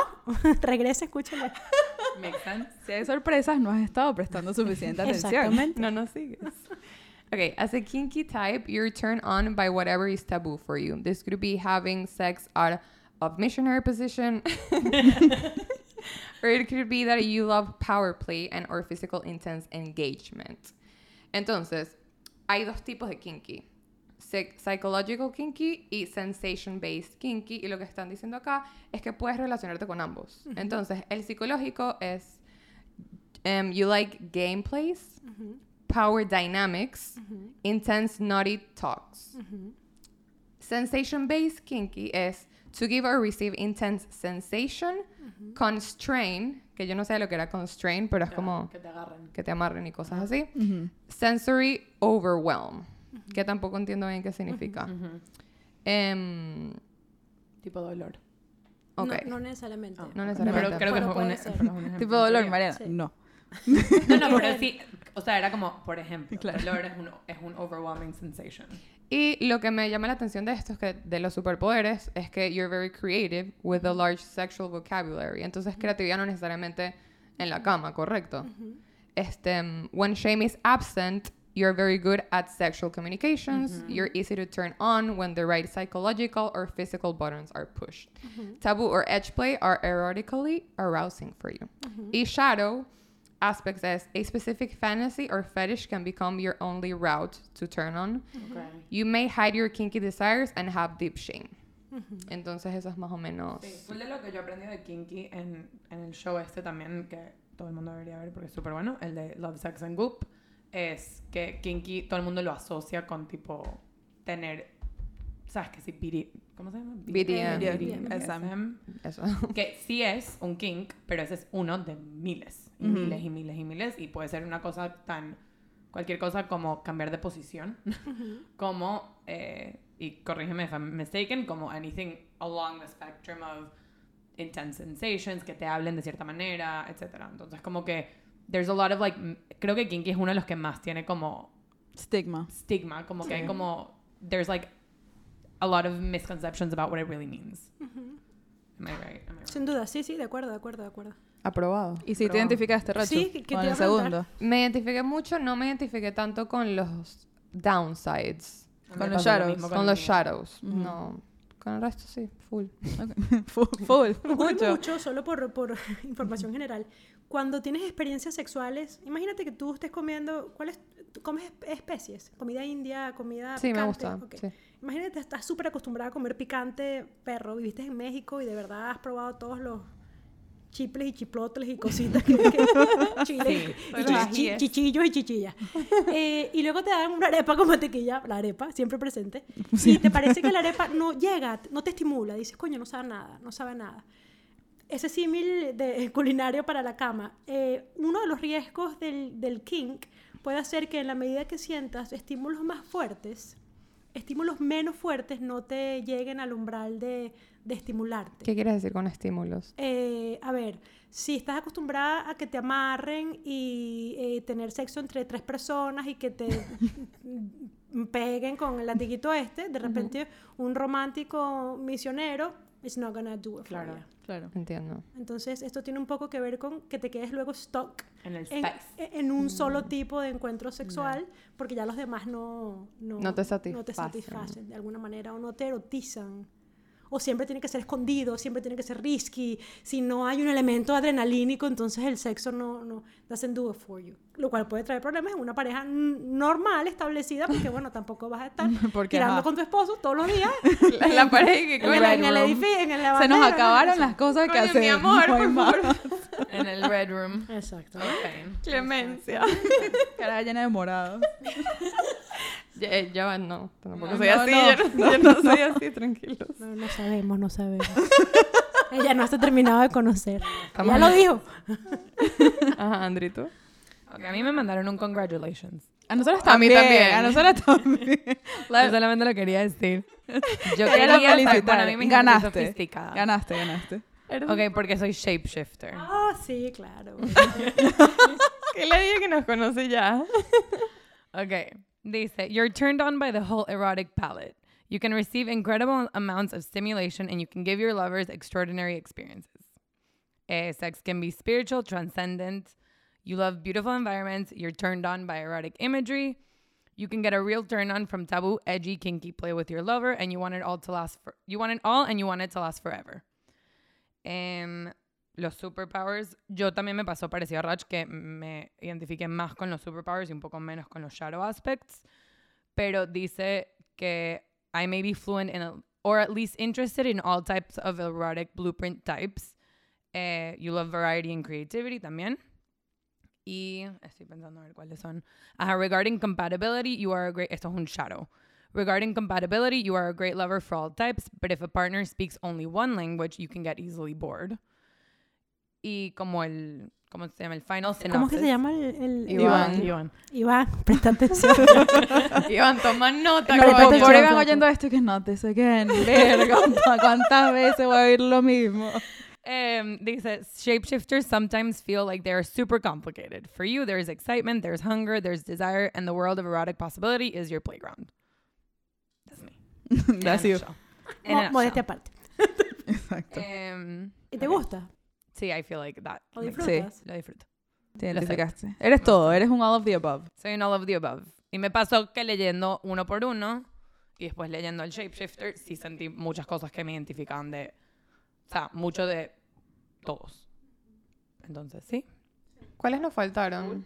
regresa, escúchalo. Makes sense. Si hay sorpresas, no has estado prestando suficiente atención. Exactamente. no nos sigues. Okay, as a kinky type, you're turned on by whatever is taboo for you. This could be having sex out of missionary position, [LAUGHS] or it could be that you love power play and or physical intense engagement. Entonces, hay dos tipos de kinky. Psy- Psychological kinky y sensation-based kinky. Y lo que están diciendo acá es que puedes relacionarte con ambos. Entonces, el psicológico es um, you like gameplays, power dynamics, intense naughty talks. Sensation based kinky is To give or receive intense sensation. Constrain, que yo no sé lo que era constrain, pero es como Que te agarren. que te amarren y cosas así. Sensory overwhelm, que tampoco entiendo bien qué significa. Ujú. Em, Tipo dolor. ok. No, no necesariamente. Ah. No Pero necesariamente. creo que Pero es un, pero un Tipo dolor. Mariana. Sí. No. [LAUGHS] No, no, pero sí. O sea, era como, por ejemplo, Claro. dolor es un, es un overwhelming sensation. Y lo que me llama la atención de esto es que de los superpoderes es que you're very creative with a large sexual vocabulary. Entonces, creatividad no necesariamente en la cama, ¿correcto? Este, um, when shame is absent, you're very good at sexual communications. Mm-hmm. You're easy to turn on when the right psychological or physical buttons are pushed. Mm-hmm. Taboo or edge play are erotically arousing for you. Mm-hmm. A shadow aspect says a specific fantasy or fetish can become your only route to turn on. You may hide your kinky desires and have deep shame. Entonces eso es más o menos... Sí, full de lo que yo aprendí de Kinky en, en el show este también, que todo el mundo debería ver porque es súper bueno, el de Love, Sex and Goop, es que Kinky todo el mundo lo asocia con tipo tener, ¿sabes qué? Sí, BD, ¿cómo se llama? BDM. BDM, BDM. Eso. [LAUGHS] Que sí es un kink, pero ese es uno de miles, y miles y miles y miles, y puede ser una cosa tan, cualquier cosa como cambiar de posición, [LAUGHS] como, eh, y corrígeme if I'm mistaken, como anything along the spectrum of intense sensations, que te hablen de cierta manera, etc. Entonces como que there's a lot of like, creo que kinky es uno de los que más tiene como Stigma. stigma, como que Sí. hay como, there's like a lot of misconceptions about what it really means. Am I right? Am I right? Sin duda, sí, sí, de acuerdo, de acuerdo, de acuerdo. Aprobado. ¿Y si te Pero- identificaste, Racho? Sí, que- que con te el segundo. Me identifiqué mucho, no me identifiqué tanto con los downsides, Con los shadows. con los shadows. No, con el resto sí, full. [LAUGHS] Full, [LAUGHS] full, Ocurre mucho. mucho, solo por, por [LAUGHS] información general. Cuando tienes experiencias sexuales, imagínate que tú estés comiendo, ¿cuál es? ¿Tú comes espe- especies? ¿Comida india? ¿Comida Sí, me picante? gusta. Ok. sí. Imagínate, estás súper acostumbrada a comer picante, perro, viviste en México y de verdad has probado todos los chiples y chiplotles y cositas que, [LAUGHS] que Sí, y, chichillos y chichillas. Eh, y luego te dan una arepa con mantequilla, la arepa, siempre presente, y te parece que la arepa no llega, no te estimula, dices, coño, no sabe nada, no sabe nada. Ese símil de culinario para la cama, eh, uno de los riesgos del, del kink puede ser que en la medida que sientas estímulos más fuertes, estímulos menos fuertes no te lleguen al umbral de, de estimularte. ¿Qué quieres decir con estímulos? Eh, a ver, si estás acostumbrada a que te amarren y eh, tener sexo entre tres personas y que te [LAUGHS] peguen con el latiguito este, de repente un romántico misionero, it's not gonna do it for Claro. you. Claro. Entiendo. Entonces, esto tiene un poco que ver con que te quedes luego stuck En el en, space. en un solo tipo de encuentro sexual, porque ya los demás no, no, No te no te satisfacen. satisfacen de alguna manera o no te erotizan. O siempre tiene que ser escondido, siempre tiene que ser risky. Si no hay un elemento adrenalínico, entonces el sexo no, no doesn't do it for you. Lo cual puede traer problemas en una pareja normal, establecida, porque bueno, tampoco vas a estar [LAUGHS] Porque, tirando ajá. con tu esposo todos los días [LAUGHS] La, la pareja que en, el- en el bedroom. edificio, en el Se nos ¿no? acabaron las cosas que hacer. mi amor, no por más. [LAUGHS] En el red room. Exacto. Ok. Clemencia. Cara llena de morados. Ya, eh, ya va, no. Tampoco No, soy no, así. no. Yo, no, yo no soy así, [LAUGHS] tranquilos. No, no sabemos, no sabemos. Ella no se ha terminado de conocer. Ya lo dijo. [LAUGHS] Ajá, Andri, ¿tú? Ok, a mí me mandaron un congratulations. A nosotros A mí también. también. A nosotros también. [LAUGHS] Yo solamente lo quería decir. Yo Quería felicitar. bueno, a mí me Ganaste. sofisticada. Ganaste, ganaste. Ok, porque soy shapeshifter. Ah, sí, claro. Que le dije que nos conoce ya. Okay. Dice, you're turned on by the whole erotic palette. You can receive incredible amounts of stimulation and you can give your lovers extraordinary experiences. Eh, sex can be spiritual, transcendent. You love beautiful environments. You're turned on by erotic imagery. You can get a real turn on from taboo, edgy, kinky play with your lover, and you want it all to last for you want it all and you want it to last forever. Em, los superpowers, yo también me pasó parecido a Raj que me identifiqué más con los superpowers y un poco menos con los shadow aspects, pero dice que I may be fluent in a, or at least interested in all types of erotic blueprint types. Eh, you love variety and creativity también. Y estoy pensando a cuáles son. Regarding compatibility, you are a great. Esto es un shadow. Regarding compatibility, you are a great lover for all types, but if a partner speaks only one language, you can get easily bored. Y como el, ¿cómo se llama? El final synopsis. ¿Cómo es que se llama el, el- Iván. Iván. Iván, presta atención. [LAUGHS] Iván, toma nota. No, Presta por, Iván oyendo esto que no this again. Verga, [LAUGHS] ¿cuántas- ¿cuántas veces voy a oír lo mismo? Um, dice, shapeshifters sometimes feel like they are super complicated. For you, there's excitement, there's hunger, there's desire, and the world of erotic possibility is your playground. That's me. [LAUGHS] That's you. Modestia aparte. Exacto. Um, ¿Y te ok. gusta? Sí, I feel like that. ¿Lo disfrutas? Lo disfruto. Te identificaste. Eres todo, eres un all of the above. Soy un all of the above. Y me pasó que leyendo uno por uno y después leyendo el shapeshifter, sí sentí muchas cosas que me identificaban de. O sea, mucho de todos. Entonces, sí. ¿Cuáles nos faltaron?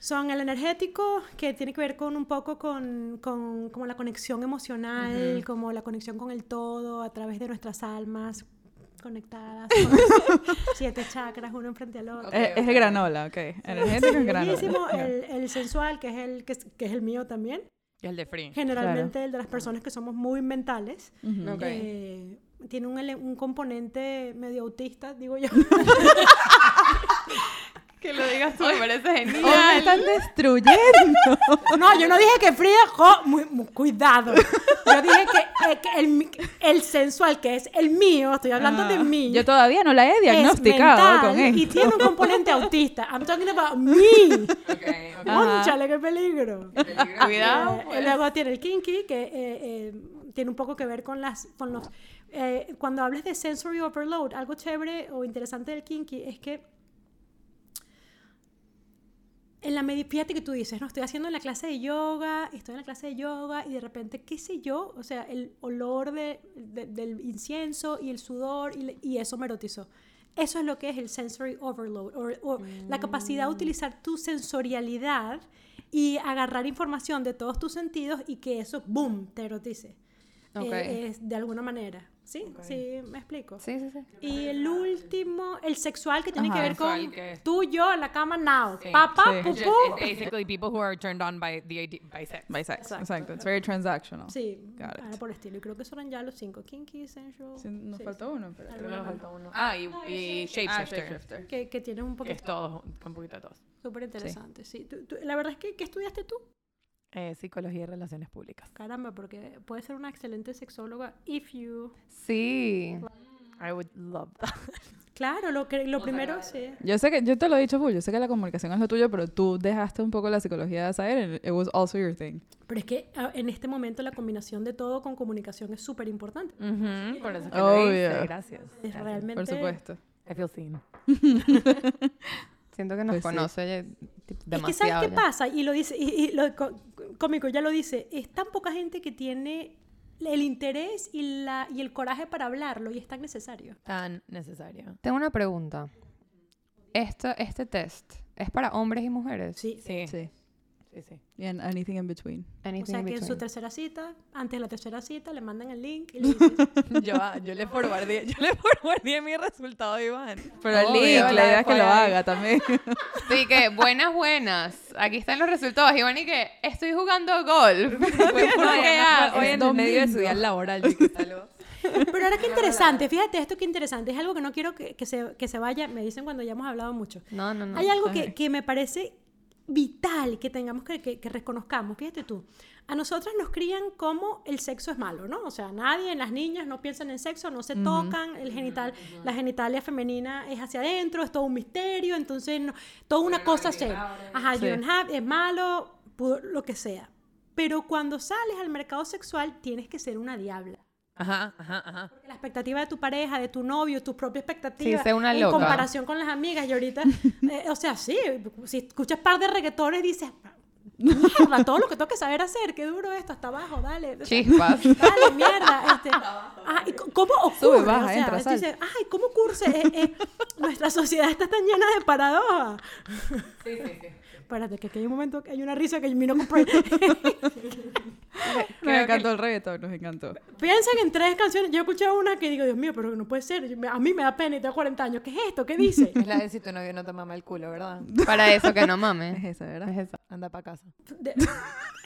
Son el energético, que tiene que ver con un poco con, con como la conexión emocional, como la conexión con el todo a través de nuestras almas conectadas. con [LAUGHS] siete chakras, uno enfrente al otro. Ok, es, es el granola, ok. Energético es granola. Bellísimo. Ya. El, el sensual, que es el, que es, que es el mío también. Y el de Free. Generalmente el de las personas que somos muy mentales. Eh, tiene un, un componente medio autista, digo yo. [LAUGHS] [LAUGHS] Que lo digas tú, me parece Oh, me genial. están destruyendo. No, yo no dije que Frida, jo, muy, muy- cuidado. Yo dije que, eh, que el, el sensual, que es el mío, estoy hablando de Ah, mí. Yo todavía no la he es diagnosticado mental con esto. Y tiene un componente autista. I'm talking about me. Okay, Cónchale, qué peligro. Cuidado. Eh, pues. Luego tiene el kinky, que eh, eh, tiene un poco que ver con las con los eh, cuando hables de sensory overload, algo chévere o interesante del kinky es que en la medida, fíjate que tú dices, no, estoy haciendo la clase de yoga, estoy en la clase de yoga y de repente, qué sé yo, o sea, el olor de- de- del incienso y el sudor y, y eso me erotizó. Eso es lo que es el sensory overload, o, la capacidad de utilizar tu sensorialidad y agarrar información de todos tus sentidos y que eso, boom, te erotice. Eh, es de alguna manera. ¿Sí? Sí, me explico. Sí, sí, sí. Y el último, el sexual, que tiene Ajá. que ver con que- tú, yo, en la cama, now. Papá, Sí. It's just- pupú. it's basically people who are turned on by the idea, by sex. By sex, Exacto. exacto. It's very transactional. Sí, Got it. ahora por estilo. Y creo que son ya los cinco. Kinky, sensual. Sí, nos sí, faltó uno, pero... Creo que nos falta uno. Ah, y, y shapeshifter. Que, que tienen un que es poquito todo, un poquito de todos. súper interesante. Sí. Tú- tú- la verdad es que, ¿qué estudiaste tú? Eh, psicología y relaciones públicas. Caramba, porque puedes ser una excelente sexóloga if you... Sí. I would love that. [LAUGHS] Claro, lo, que, lo primero, sí. Yo sé que, yo te lo he dicho full, yo sé que la comunicación es lo tuyo, pero tú dejaste un poco la psicología de saber, and it was also your thing. Pero es que ah, en este momento la combinación de todo con comunicación es súper importante. Por eso que Oh, lo hice. yeah. Gracias. Es Gracias. realmente... Por supuesto. I feel seen. [LAUGHS] Siento que nos Pues sí. conoce eh, tipo, Es que ¿sabes demasiado. qué ya. pasa? Y lo dice, y, y lo cómico ya lo dice, es tan poca gente que tiene el interés y, la, y el coraje para hablarlo y es tan necesario. Tan necesario. Tengo una pregunta. Esto, este test es para hombres y mujeres. Sí. Sí, sí, Sí. en anything in between. O sea in que en su tercera cita, antes de la tercera cita, le mandan el link y le [LAUGHS] dicen, yo, ah, yo le forwardé, yo le forwardé mi resultado a Iván. Pero el link, la idea es que lo haga también. Sí, que buenas, buenas. Aquí están los resultados. Iván, y que estoy jugando golf. [LAUGHS] Pues. Hoy en el medio de su día laboral. Pero ahora qué interesante, fíjate esto qué interesante, es algo que no quiero que, que se, que se vaya, me dicen cuando ya hemos hablado mucho. No, no, no. Hay algo que, que me parece vital que tengamos que, que, que reconozcamos. Fíjate tú, a nosotras nos crían como el sexo es malo, ¿no? O sea, nadie, las niñas no piensan en sexo, no se tocan, el genital, la genitalia femenina es hacia adentro, es todo un misterio, entonces no, toda una cosa seria. Ajá, Sí. you don't have, es malo, lo que sea. Pero cuando sales al mercado sexual tienes que ser una diabla. Ajá, ajá, ajá. Porque la expectativa de tu pareja, de tu novio, tu propia expectativa, Sí, sé una en comparación con las amigas. Y ahorita, [LAUGHS] eh, o sea, sí, si escuchas par de reggaetones dices, mierda, todo lo que tengo que saber hacer, qué duro esto, hasta abajo, dale. Chispas. Dale, mierda. Este, ah, ¿y c- ¿Cómo ocurre? Sube, baja, o sea, entra, tú sal. dices, ay, ¿cómo ocurre? Eh, eh, nuestra sociedad está tan llena de paradojas. Sí, sí, sí. Espérate, que aquí hay un momento, que hay una risa que con... pre- Creo que encantó el reggaetón, nos encantó. Piensen en tres canciones. Yo escuché una que digo, Dios mío, pero no puede ser. Yo me- A mí me da pena y tengo 40 años. ¿Qué es esto? ¿Qué dice? Es [LAUGHS] la de si tu novio no te mama el culo, ¿verdad? [LAUGHS] Para eso que no Es mames. esa, ¿verdad? Es eso. Anda para casa. De-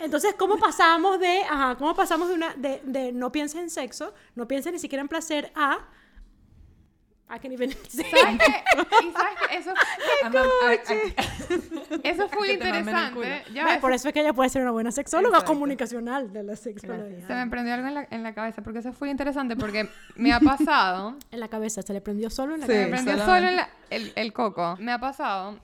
Entonces, ¿cómo pasamos de, ajá, cómo pasamos de una, de, de no pienses en sexo, no pienses ni siquiera en placer a, I can even [LAUGHS] say. ¿Sabes qué? Y sabes que eso, [LAUGHS] a- a- eso [LAUGHS] fue Que interesante. Ya Por eso es que ella puede ser una buena sexóloga Exacto. comunicacional de la sexualidad. se me prendió algo en la, en la cabeza porque eso fue interesante porque me ha pasado En la cabeza, se le prendió solo en la Sí. Me cabeza. prendió solamente. solo en la- el, el coco. Me ha pasado.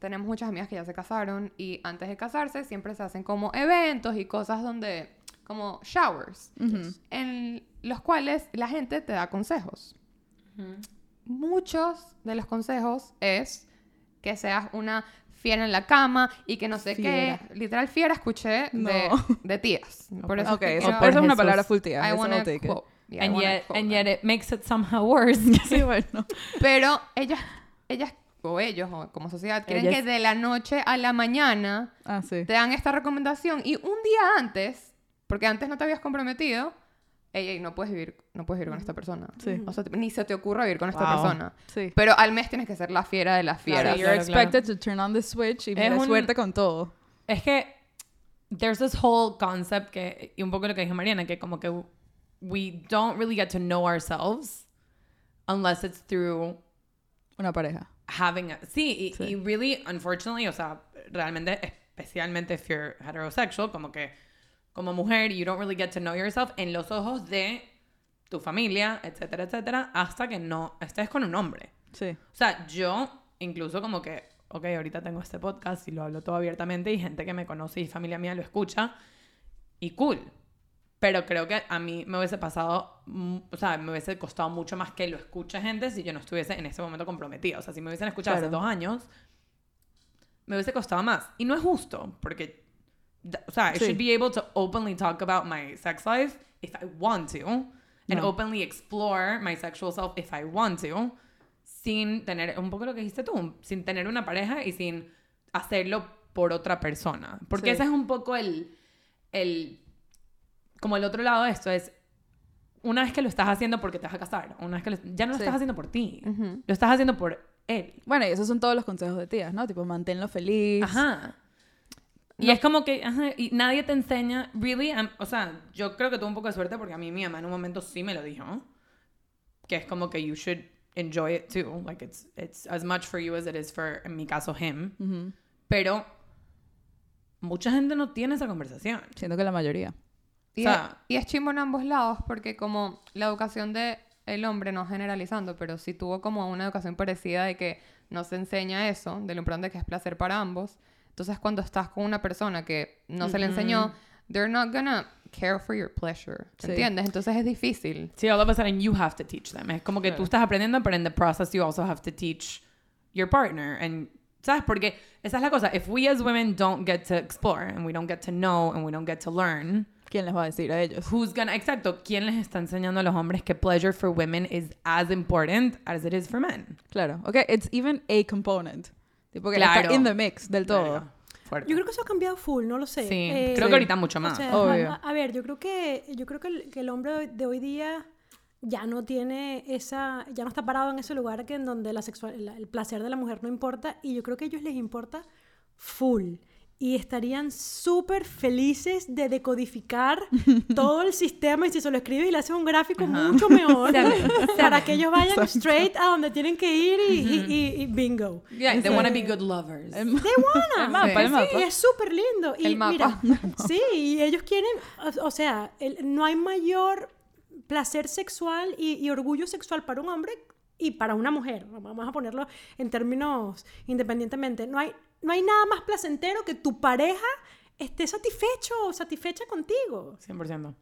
Tenemos muchas amigas que ya se casaron y antes de casarse siempre se hacen como eventos y cosas donde, como showers, Ujú. en los cuales la gente te da consejos. Muchos de los consejos es que seas una fiera en la cama y que no sé Fiera. qué. Literal fiera escuché de, No. de tías. Por eso Ok, es que por eso es una palabra full tía. I wanna take it. quote. Yeah, I and yet, and yet it makes it somehow worse. [LAUGHS] Sí, bueno. Pero ellas, ellas o ellos, o como sociedad, quieren Ellas. que de la noche a la mañana Ah, sí. te dan esta recomendación y un día antes, porque antes no te habías comprometido, ey, ey, no puedes vivir, no puedes vivir con esta persona. Sí. O sea, ni se te ocurra vivir con esta Wow. persona. Sí. Pero al mes tienes que ser la fiera de las fieras. Claro, you're claro, claro. expected to turn on the switch y mira, un- suerte con todo. Es que there's this whole concept que, y un poco lo que dijo Mariana, que como que we don't really get to know ourselves unless it's through Una pareja. having a... Sí, y, Sí. y really, unfortunately, o sea, realmente, especialmente if you're heterosexual, como que como mujer, you don't really get to know yourself en los ojos de tu familia, etcétera, etcétera, hasta que no estés con un hombre. Sí. O sea, yo incluso como que, ok, ahorita tengo este podcast y lo hablo todo abiertamente y gente que me conoce y familia mía lo escucha y cool. Pero creo que a mí me hubiese pasado, mm, o sea, me hubiese costado mucho más que lo escuche gente si yo no estuviese en ese momento comprometida. O sea, si me hubiesen escuchado hace Claro. dos años, me hubiese costado más. Y no es justo, porque, o sea, I Sí. should be able to openly talk about my sex life if I want to, and No. openly explore my sexual self if I want to, sin tener, un poco lo que dijiste tú, sin tener una pareja y sin hacerlo por otra persona. Porque Sí. ese es un poco el, el, como el otro lado de esto, es una vez que lo estás haciendo porque te vas a casar, una vez que lo- ya no lo Sí. estás haciendo por ti, Ujú. lo estás haciendo por él. Bueno, y esos son todos los consejos de tías, ¿no? Tipo, manténlo feliz. Ajá. Y es como que, ajá, y nadie te enseña, really, am- o sea, yo creo que tuve un poco de suerte porque a mí mi mamá en un momento sí me lo dijo, que es como que you should enjoy it too, like it's, it's as much for you as it is for, en mi caso, him, Ujú. pero mucha gente no tiene esa conversación. Siento que la mayoría. Y, O sea- es, y es chimbo en ambos lados porque como la educación de el hombre, no generalizando, pero sí tuvo como una educación parecida de que no se enseña eso, de lo importante que es placer para ambos. Entonces cuando estás con una persona que no se le enseñó, they're not gonna care for your pleasure. Sí. ¿Entiendes? Entonces es difícil. Sí, all of a sudden you have to teach them. Es como que tú estás aprendiendo, pero in the process you also have to teach your partner. And, ¿sabes? Porque esa es la cosa. If we as women don't get to explore and we don't get to know and we don't get to learn, ¿Quién les va a decir a ellos? who's gonna... Exacto. ¿Quién les está enseñando a los hombres que pleasure for women is as important as it is for men? Claro. Ok, it's even a component. Tipo que Claro. está in the mix del todo. Fuerte. Yo creo que eso ha cambiado full, no lo sé. Sí, Eh, creo Sí. que ahorita mucho más. O sea, Obvio. a, a ver, yo creo que yo creo que el, que el hombre de hoy día ya no tiene esa, ya no está parado en ese lugar que en donde la sexual, la- el placer de la mujer no importa y yo creo que a ellos les importa full y estarían súper felices de decodificar [LAUGHS] todo el sistema y si se lo escribes y le haces un gráfico mucho mejor [LAUGHS] para que ellos vayan straight a donde tienen que ir y, y- y- y bingo. Yeah, they want to be good lovers. El, They wanna. [LAUGHS] el mapa, el Sí, mapa. es súper lindo. Y El mapa. mira, sí, y ellos quieren, o, o sea, el- no hay mayor placer sexual y, y orgullo sexual para un hombre y para una mujer. Vamos a ponerlo en términos independientemente. No hay, no hay nada más placentero que tu pareja esté satisfecho o satisfecha contigo. 100%.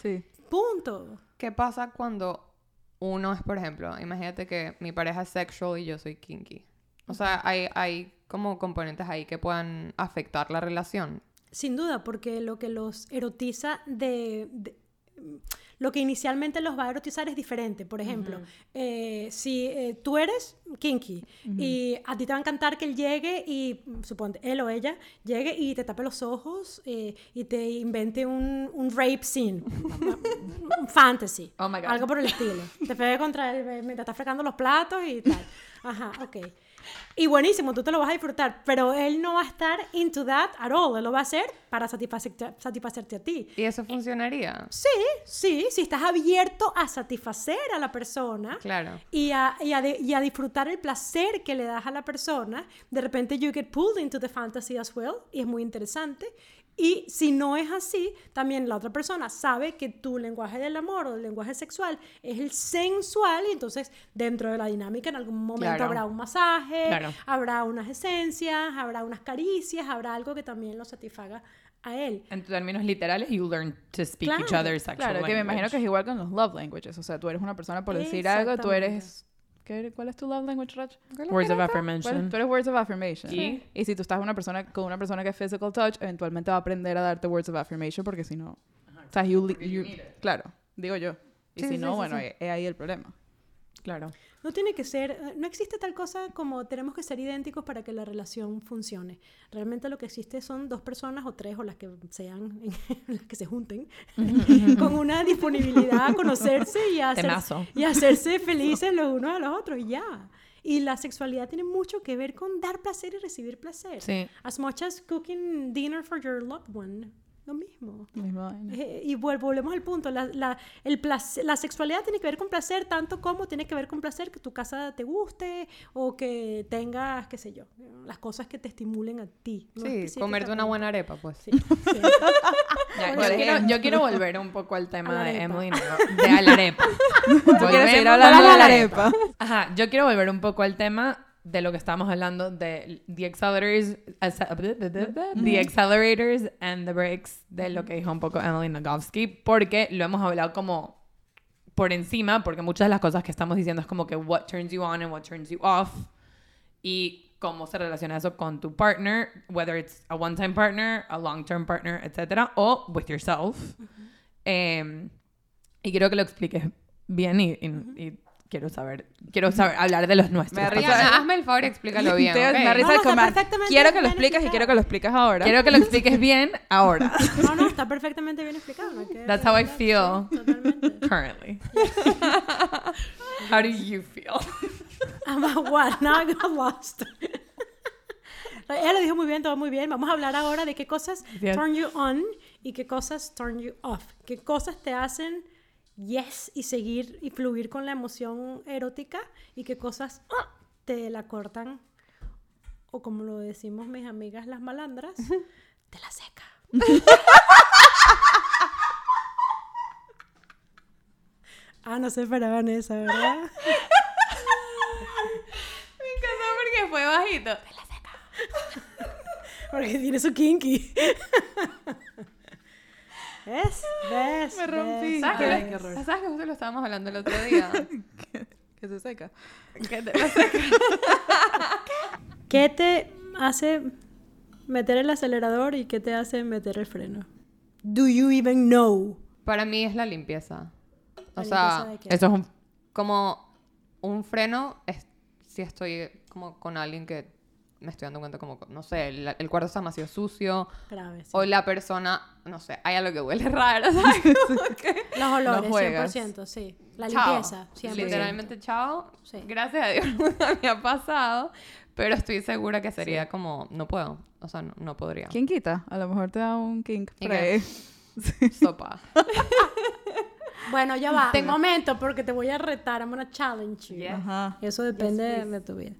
Sí. Punto. ¿Qué pasa cuando uno es, por ejemplo, imagínate que mi pareja es sexual y yo soy kinky? O sea, hay, hay como componentes ahí que puedan afectar la relación. Sin duda, porque lo que los erotiza de, de- lo que inicialmente los va a erotizar es diferente. Por ejemplo, eh, si eh, tú eres kinky y a ti te va a encantar que él llegue y, suponte, él o ella llegue y te tape los ojos eh, y te invente un, un rape scene, [LAUGHS] un fantasy, Oh my God. algo por el estilo. Te pegue contra él mientras estás fregando los platos y tal. Ajá, ok. Y buenísimo, tú te lo vas a disfrutar, pero él no va a estar into that at all. Él lo va a hacer para satisfacerte, satisfacerte a ti. ¿Y eso funcionaría? Sí, sí, si estás abierto a satisfacer a la persona Claro. y a, y, a de- y a disfrutar el placer que le das a la persona, de repente you get pulled into the fantasy as well y es muy interesante. Y si no es así, también la otra persona sabe que tu lenguaje del amor o el lenguaje sexual es el sensual y entonces dentro de la dinámica en algún momento Claro. habrá un masaje, Claro. habrá unas esencias, habrá unas caricias, habrá algo que también lo satisfaga a él. En términos literales, you learn to speak Claro, each other's sexual Claro, que me imagino que language. es igual con los love languages. O sea, tú eres una persona por decir algo, tú eres... ¿qué- ¿Cuál es tu love language, Rach? Words of affirmation. Tú eres words of affirmation. ¿Y? Y si tú estás una persona, con una persona que es physical touch, eventualmente va a aprender a darte words of affirmation porque si no... O sea, you, you- claro, digo yo. Y Sí, si sí, no, sí, bueno, es ahí el problema. Claro. No tiene que ser, eh, no existe tal cosa como tenemos que ser idénticos para que la relación funcione. Realmente lo que existe son dos personas o tres o las que sean, [LAUGHS] las que se junten, [LAUGHS] con una disponibilidad a conocerse y a, hacer- y a hacerse felices los unos a los otros y ya. Y la sexualidad tiene mucho que ver con dar placer y recibir placer. Sí. As much as cooking dinner for your loved one. Lo mismo. Eh, y vuel- volvemos al punto, la, la, el placer- la sexualidad tiene que ver con placer tanto como tiene que ver con placer que tu casa te guste o que tengas, qué sé yo, las cosas que te estimulen a ti. no Sí, comerte una buena arepa, pues. Sí, sí. [LAUGHS] Ya, Por yo, quiero, yo quiero volver un poco al tema de arepa. Emily, no, de a la arepa. [LAUGHS] Tú quieres hablando a de la arepa. Ajá, yo quiero volver un poco al tema de lo que estábamos hablando de the accelerators, the accelerators and the brakes, de lo que dijo un poco Emily Nagovsky, porque lo hemos hablado como por encima, porque muchas de las cosas que estamos diciendo es como que what turns you on and what turns you off, y cómo se relaciona eso con tu partner, whether it's a one-time partner, a long-term partner, etcétera, o with yourself. Em, y quiero que lo expliques bien y, y- y quiero saber, quiero saber, hablar de los nuestros. Me risa. Hazme el favor y explícalo [LAUGHS] bien, Te- ¿ok? me risa No, el no, está command. perfectamente Quiero que lo bien expliques y explicado. quiero que lo expliques ahora. Quiero que lo expliques bien ahora. [LAUGHS] No, no, está perfectamente bien explicado. que- That's how I feel. totalmente. Currently. How do you feel? I'm a what? Now I got lost. Ella lo dijo muy bien, todo muy bien. Vamos a hablar ahora de qué cosas Bien. turn you on y qué cosas turn you off. Qué cosas te hacen yes y seguir y fluir con la emoción erótica y qué cosas ah, te la cortan o como lo decimos mis amigas las malandras, te la seca. [LAUGHS] ah, no se esperaban esa, ¿verdad? Me encantó porque fue bajito. [LAUGHS] Porque tiene su kinky. ¿Ves? ¿Ves? Me rompí. ¿Ves? ¿Sabes, Ay, que. ¿Sabes que justo lo estábamos hablando el otro día? [LAUGHS] Que se seca. Que te- seca. ¿Qué te hace meter el acelerador y qué te hace meter el freno? Do you even know? Para mí es la limpieza. O ¿La sea, limpieza de qué? Eso es un... como un freno es si estoy como con alguien que me estoy dando cuenta como, no sé, el, el cuarto está demasiado sucio Grave, sí. o la persona, no sé, hay algo que huele [LAUGHS] raro, [LAUGHS] ¿sabes? Como que- Los olores, juegas. 100%, sí. La chao. limpieza, 100%. Literalmente chao. Sí. Gracias a Dios [LAUGHS] nunca me ha pasado, pero estoy segura que sería como, no puedo, o sea, no, no podría. ¿Quién quita? A lo mejor te da un kink ¿Y por qué? ahí. Sopa. Bueno, ya va. Tengo- momento, porque te voy a retar. I'm gonna challenge you. Yes. Ajá. Eso depende Yes, de tu vida.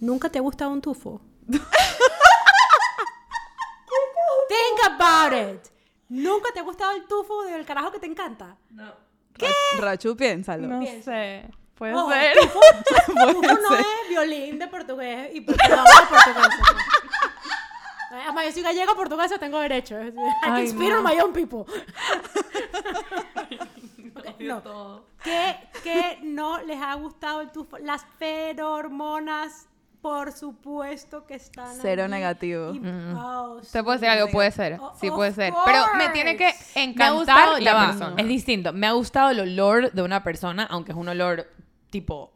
¿Nunca te ha gustado un tufo? [LAUGHS] Think about it. ¿Nunca te ha gustado el tufo del carajo que te encanta? ¿Qué? Rachu, piénsalo. No sé, puede Ojo, ser. Tufo, [LAUGHS] tufo no es violín de portugués y perdón de portugués. Además, yo soy gallega portuguesa, tengo derecho. I can Ay, speak no. on my own people. [LAUGHS] No. ¿Qué, qué no les ha gustado el tufo? Las ferormonas Por supuesto que están. Cero negativo. Y- oh, ¿Te puede decir algo? Puede ser. Oh, Sí, puede ser. Pero me tiene que course. Me encantar gustado, la va, persona. es distinto. Me ha gustado el olor de una persona, aunque es un olor tipo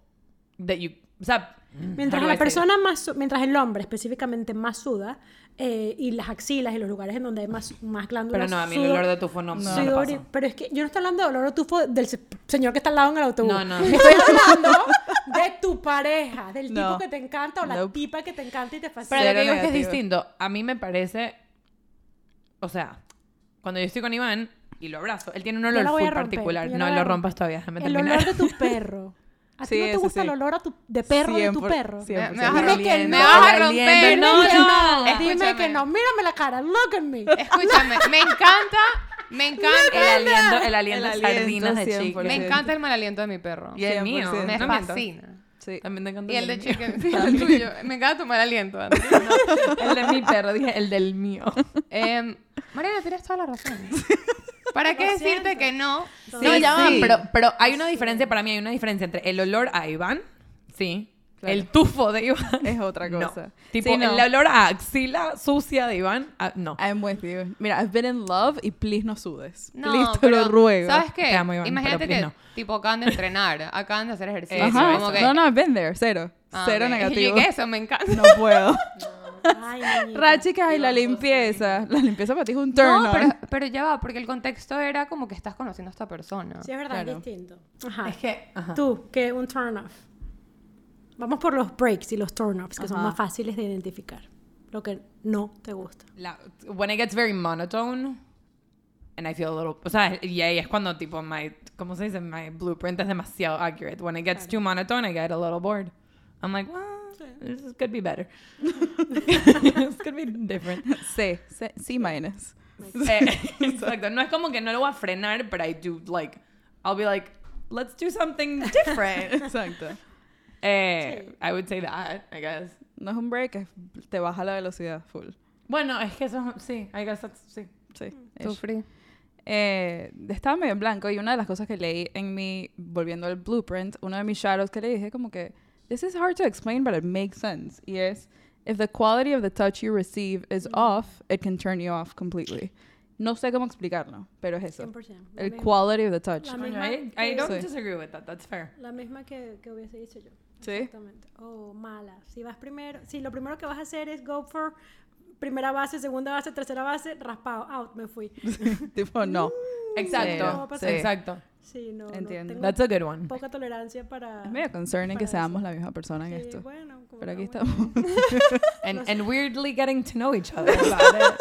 that you, o sea, Mientras la persona más, mientras el hombre específicamente más suda eh, y las axilas y los lugares en donde hay más, más glándulas. Pero no, a mí el olor de tufo no, no, me sudor pasa. pero es que yo no estoy hablando de olor de tufo del se- señor que está al lado en el autobús. No, no. Estoy hablando [LAUGHS] de tu pareja, del tipo No. que te encanta o la Nope. tipa que te encanta y te Pero fascina. lo Cero que digo es que es distinto. A mí me parece, o sea, cuando yo estoy con Iván y lo abrazo, él tiene un olor romper, particular. No lo rompas todavía, déjame el terminar. olor de tu [LAUGHS] perro. ¿A ti Sí, no te gusta sí. el olor a tu, de perro de tu 100%, perro? 100%. Me- me vas a Dime romper. que Me no. vas a romper. no, no. Dime que no. Mírame la cara. Look at me. Escúchame, me encanta, me El encanta, aliento, el aliento El de aliento, sardinas de 100%. chicken. me encanta el mal aliento de mi perro. Y el mío. 100%. Me no fascina. Sí. También te encanta Y el de mío. chicken, sí, el tuyo. Me encanta tu mal aliento, Andrés. [LAUGHS] El de mi perro, dije el del mío. Em, Mariana, tienes toda la razón. ¿Para qué decirte que no? no, ya va, sí. pero, pero hay una diferencia, para mí hay una diferencia entre el olor a Iván, sí, Claro. el tufo de Iván. [LAUGHS] Es otra no. cosa. Tipo, Sí, no. el olor a axila sucia de Iván, ah, no. I'm with you. Mira, I've been in love y please no sudes. No, please te pero, lo ruego. ¿Sabes qué? Te amo, Iván, Imagínate que, please tipo, acaban de entrenar, [LAUGHS] acaban de hacer ejercicio. Ajá. como que, No, no, I've been there. Cero. Ah, Cero ok. negativo. Y que eso me encanta. No puedo. [LAUGHS] Ay, niñita. Rachicas y la limpieza. La limpieza para ti es un turn No, pero, pero ya va, porque el contexto era como que estás conociendo a esta persona. Sí, es verdad, Claro. es distinto. Ajá. Es que, ajá. Tú, que un turn off. Vamos por los breaks y los turn offs, que son más fáciles de identificar. Lo que no te gusta. La- when it gets very monotone and I feel a little, o sea, y ahí es cuando tipo my, ¿cómo se dice? My blueprint es demasiado accurate. When it gets too monotone, I get a little bored. I'm like, well, this could be better. [LAUGHS] this could be different. [LAUGHS] C. C, C minus. Eh, [LAUGHS] exacto. No es como que no lo voy a frenar, but I do like, I'll be like, let's do something different. Exacto. Eh, I would say that, I guess. No es un break, es- te baja la velocidad full. Bueno, es que eso, sí, I guess that's, sí. Sí. Ish. Free. Eh, estaba medio en blanco y una de las cosas que leí en mi, volviendo al blueprint, uno de mis shadows que le dije como que, this is hard to explain but it makes sense. Y es, if the quality of the touch you receive is off, it can turn you off completely. No sé cómo explicarlo, pero es eso. 100%. La El misma- quality of the touch. La misma I, I don't Sí. disagree with that, that's fair. La misma que, que hubiese dicho yo. ¿Sí? Exactamente. Oh, mala. Si vas primero, si lo primero que vas a hacer es go for primera base, segunda base, tercera base, raspado, out, me fui. [LAUGHS] tipo, no. Exacto, no va a pasar. exacto. Sí, no, no Entiendo. tengo That's a good one. poca tolerancia para... Es medio concerning que para seamos eso. la misma persona en Sí, esto. bueno, como Pero aquí que, estamos. [LAUGHS] And, and weirdly getting to know each other [LAUGHS] about it.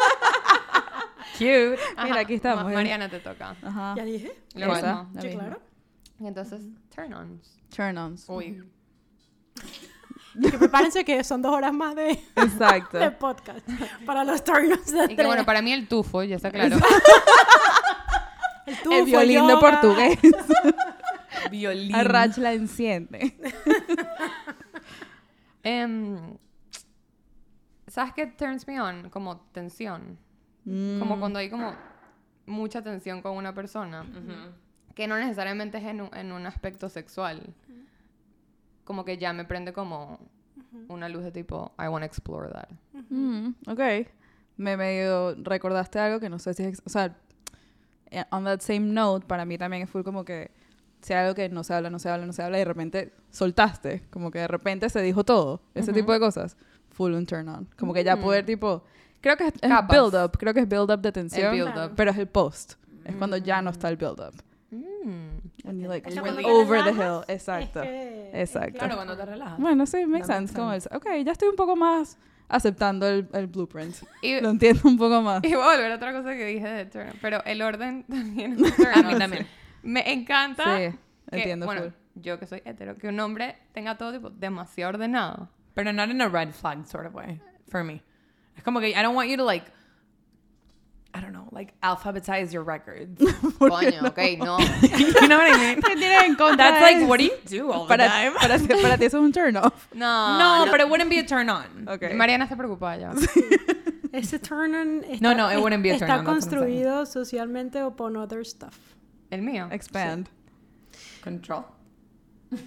Cute. Mira, aquí estamos, Ma-. Mariana te toca. Ajá. Ya dije. Lo mismo. Sí, claro. Y entonces, turn ons. Turn-ons. Uy. Y que prepárense que son dos horas más de, Exacto. de podcast para los turnos de Y que bueno, para mí el tufo, ya está claro. el, tufo, El violín de portugués. Violín. A Rach la enciende. Em, ¿Sabes qué turns me on? Como tensión. Mm. Como cuando hay como mucha tensión con una persona. Que no necesariamente es en un, en un aspecto sexual. Como que ya me prende como una luz de tipo, I want to explore that. Mm, ok. Me medio recordaste algo que no sé si es... O sea, eh, on that same note, para mí también fue como que hay algo que no se habla, no se habla, no se habla, y de repente soltaste. Como que de repente se dijo todo. Ese tipo de cosas. Full un turn on. Como que ya poder tipo... Creo que es, es build up. Creo que es build up de tensión. build up. Pero es el post. Es cuando ya no está el build up. Mm. When you like O sea, really cuando te over the relajas, hill. Exacto. es que- Exacto. Claro, cuando te relajas. Bueno, sí, makes makes sense. Como el, ok, ya estoy un poco más aceptando el, el blueprint. Y, Lo entiendo un poco más. [LAUGHS] y voy a volver a otra cosa que dije de turn on, Pero el orden [LAUGHS] también A mí también. Me encanta. Sí, que, entiendo bueno, full. yo que soy hetero, que un hombre tenga todo tipo demasiado ordenado. Pero not in a red flag sort of way, for me. Es como que I don't want you to like, I don't know, like alphabetize your records. [LAUGHS] Coño, ok, no. [LAUGHS] you know what I mean? [LAUGHS] ¿Qué tienes en contra That's like, what do you do all the para, time? para, para ti eso es un turn off. No, No, but it wouldn't be a turn on. Ok. Mariana está preocupada ya. Ese turn on está, No, no, it wouldn't be a está turn on, what I'm saying. construido socialmente upon other stuff. El mío. Expand. Control.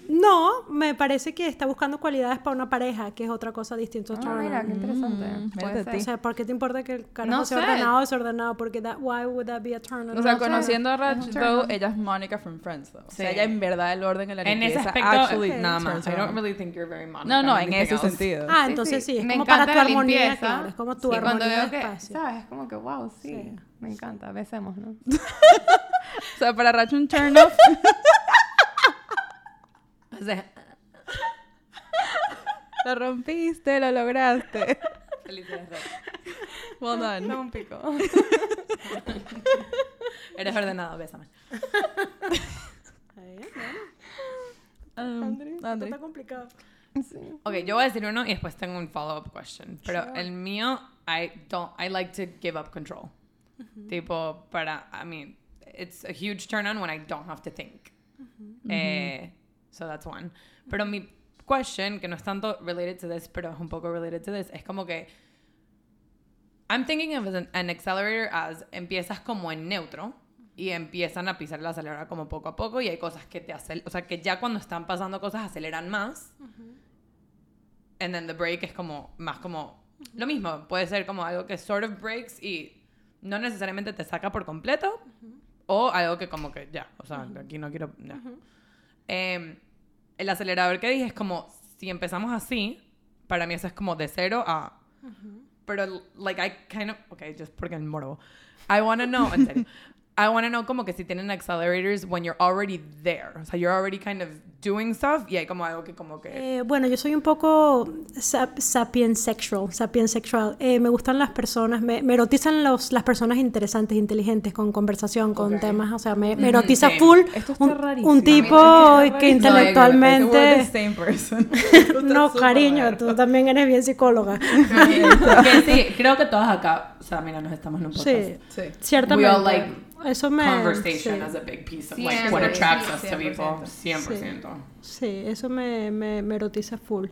No, me parece que está buscando cualidades para una pareja, que es otra cosa distinta. a Ah, mira, qué interesante. Mm, a. O sea, ¿por qué te importa que el carajo No sea sé. ordenado o desordenado? Porque that, why would that be a turn on? O sea, No sé. conociendo a Es Raj, though, ella es Mónica from Friends, though. O sea, Sí. ella en verdad el orden en la En ese limpieza aspecto, actually nada más. I don't on. really think you're very Monica No, no, in en ese else. sentido. Ah, entonces sí, es Me como para tu armonía, limpieza. claro, es como tu Sí, cuando armonía veo de que, espacio. ¿sabes? Es como que, wow, sí, Sí. me encanta, besemos, ¿no? [LAUGHS] O sea, para Raj un turn off. [LAUGHS] O sea, lo rompiste, lo lograste. felicidades. Well done. No, un pico. Eres ordenado, bésame. Ahí, Um, André, esto André. está complicado. Sí. Ok, yo voy a decir uno y después tengo un follow-up question. Pero Sure. el mío, I don't, I like to give up control. Tipo, para, I mean, it's a huge turn on when I don't have to think. Eh, so that's one. Pero mi question, que no es tanto related to this, pero es un poco related to this, es como que I'm thinking of an, an accelerator as empiezas como en neutro y empiezan a pisar el acelerador como poco a poco y hay cosas que te hacen, o sea, que ya cuando están pasando cosas aceleran más. And then the break es como más como lo mismo, puede ser como algo que sort of breaks y no necesariamente te saca por completo o algo que como que ya, o sea, aquí no quiero ya. Em, el acelerador que dije es como si empezamos así, para mí eso es como de cero a pero like I kind of okay, just porque el morbo. I want to know, en serio. [LAUGHS] I want to know como que si tienen accelerators when you're already there. O sea, you're already kind of doing stuff y hay como algo que como que Eh, bueno, yo soy un poco sap sapiensexual, sapiensexual. Eh, me gustan las personas, me, me erotizan los, las personas interesantes, inteligentes, con conversación, con Ok. temas, o sea, me, me erotiza same. full Esto está un, rarísimo. un tipo que intelectualmente... We're the same person. [LAUGHS] [LAUGHS] No, cariño, tú también eres bien psicóloga. [LAUGHS] que sí, creo que todas acá, o sea, mira, nos estamos en un podcast. Sí, Sí. ciertamente. We all like Eso me... Conversation sí. as a big piece of like what attracts us to 100%. people. 100%. Sí, eso me, me, me erotiza full.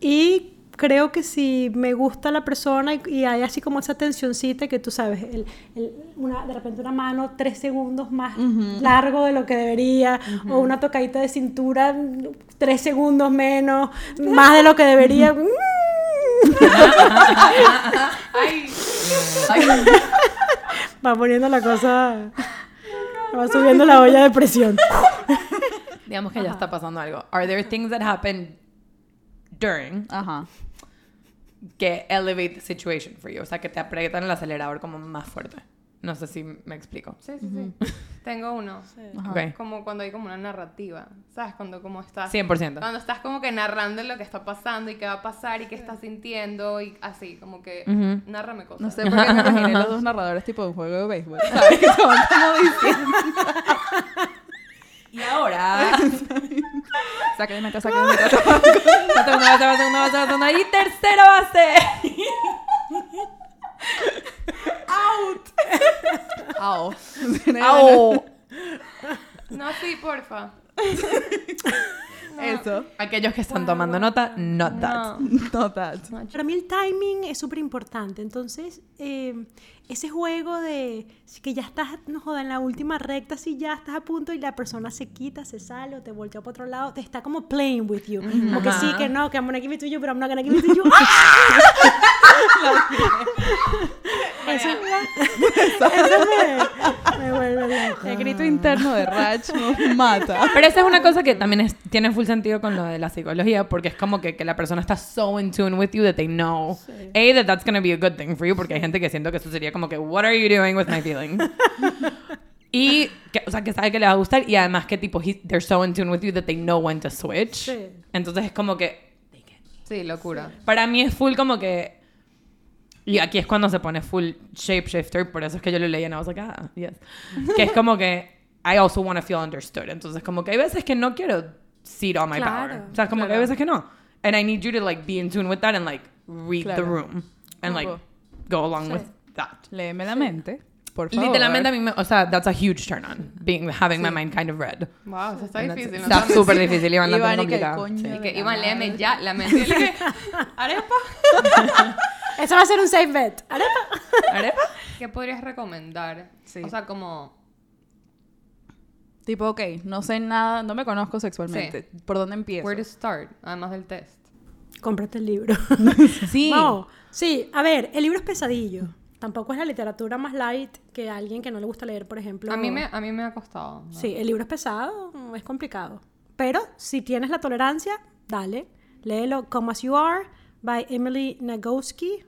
Y creo que si me gusta la persona y, y hay así como esa tensioncita que tú sabes, el, el- una, de repente una mano tres segundos más largo de lo que debería, o una tocadita de cintura tres segundos menos, más de lo que debería. Mm. [LAUGHS] Ay. Va poniendo la cosa, va subiendo la olla de presión. [LAUGHS] Digamos que ya está pasando algo. Are there things that happen during Ajá. que elevate the situation for you? O sea, que te aprietan el acelerador como más fuerte. No sé si me explico. Sí, sí, sí. Tengo uno. Ajá. Ok. Como cuando hay como una narrativa, ¿sabes? Cuando como estás... 100%. Cuando estás como que narrando lo que está pasando y qué va a pasar y qué estás sintiendo y así, como que Ujú. nárrame cosas. No sé por qué me imaginé los dos [LAUGHS] narradores tipo de un juego de béisbol. ¿Sabes? [LAUGHS] Que estaban como diciendo. [LAUGHS] Y ahora. Saca de meta, saca de meta. segunda base, segunda base, segunda y tercera base. [LAUGHS] Au. [LAUGHS] Au. No, sí, porfa. [LAUGHS] Eso. Aquellos que están tomando nota, not that. No. Not that. Para mí el timing es súper importante. Entonces, eh, ese juego de que ya estás, no joda, en la última recta, si ya estás a punto y la persona se quita, se sale o te voltea para otro lado, te está como playing with you. Como que sí, que no, que I'm gonna give it to you, pero I'm not gonna give it to you. [LAUGHS] ¡Ah! eso, eso me, me vuelve loca. El grito interno de Rach nos mata. Pero esa es una cosa que también es- tiene full sentido con lo de la psicología, porque es como que, que la persona está so in tune with you that they know, A, that that's going to be a good thing for you, porque hay gente que siento que eso sería como que, what are you doing with my feelings? [LAUGHS] y, que, o sea, que sabe que le va a gustar, y además que tipo, he- they're so in tune with you that they know when to switch. Sí. Entonces es como que, Sí, locura. para mí es full como que, y aquí es cuando se pone full shapeshifter, por eso es que yo lo leí y I was like, ah, yes. que es como que, I also want to feel understood. Entonces como que hay veces que no quiero cede all my Claro, power. O sea, como que hay veces que no. And I need you to like be in tune with that and like read the Claro. room. And like go along Sí. with that. Léeme la mente, por favor. Literalmente a mí me, o sea, that's a huge turn on. Being, having my mind kind of read. Wow, eso está And that's- difícil. ¿no? Está Sabes? súper difícil, Iván, la Iván, tengo y que el coño Sí. Y que Iván, léeme ya la mente. Y yo le dije, ¿arepa? Eso va a ser un safe bet. ¿Arepa? ¿Arepa? [LAUGHS] ¿Qué podrías recomendar? Sí. O sea, como... Tipo, ok, no sé nada, no me conozco sexualmente. ¿Por dónde empiezo? Where to start, además del test. Cómprate el libro. [LAUGHS] Sí. No, sí, a ver, el libro es pesadillo. Tampoco es la literatura más light que alguien que no le gusta leer, por ejemplo. A mí me, a mí me ha costado. ¿no? Sí, el libro es pesado, es complicado. Pero si tienes la tolerancia, dale. Léelo Come As You Are, by Emily Nagoski.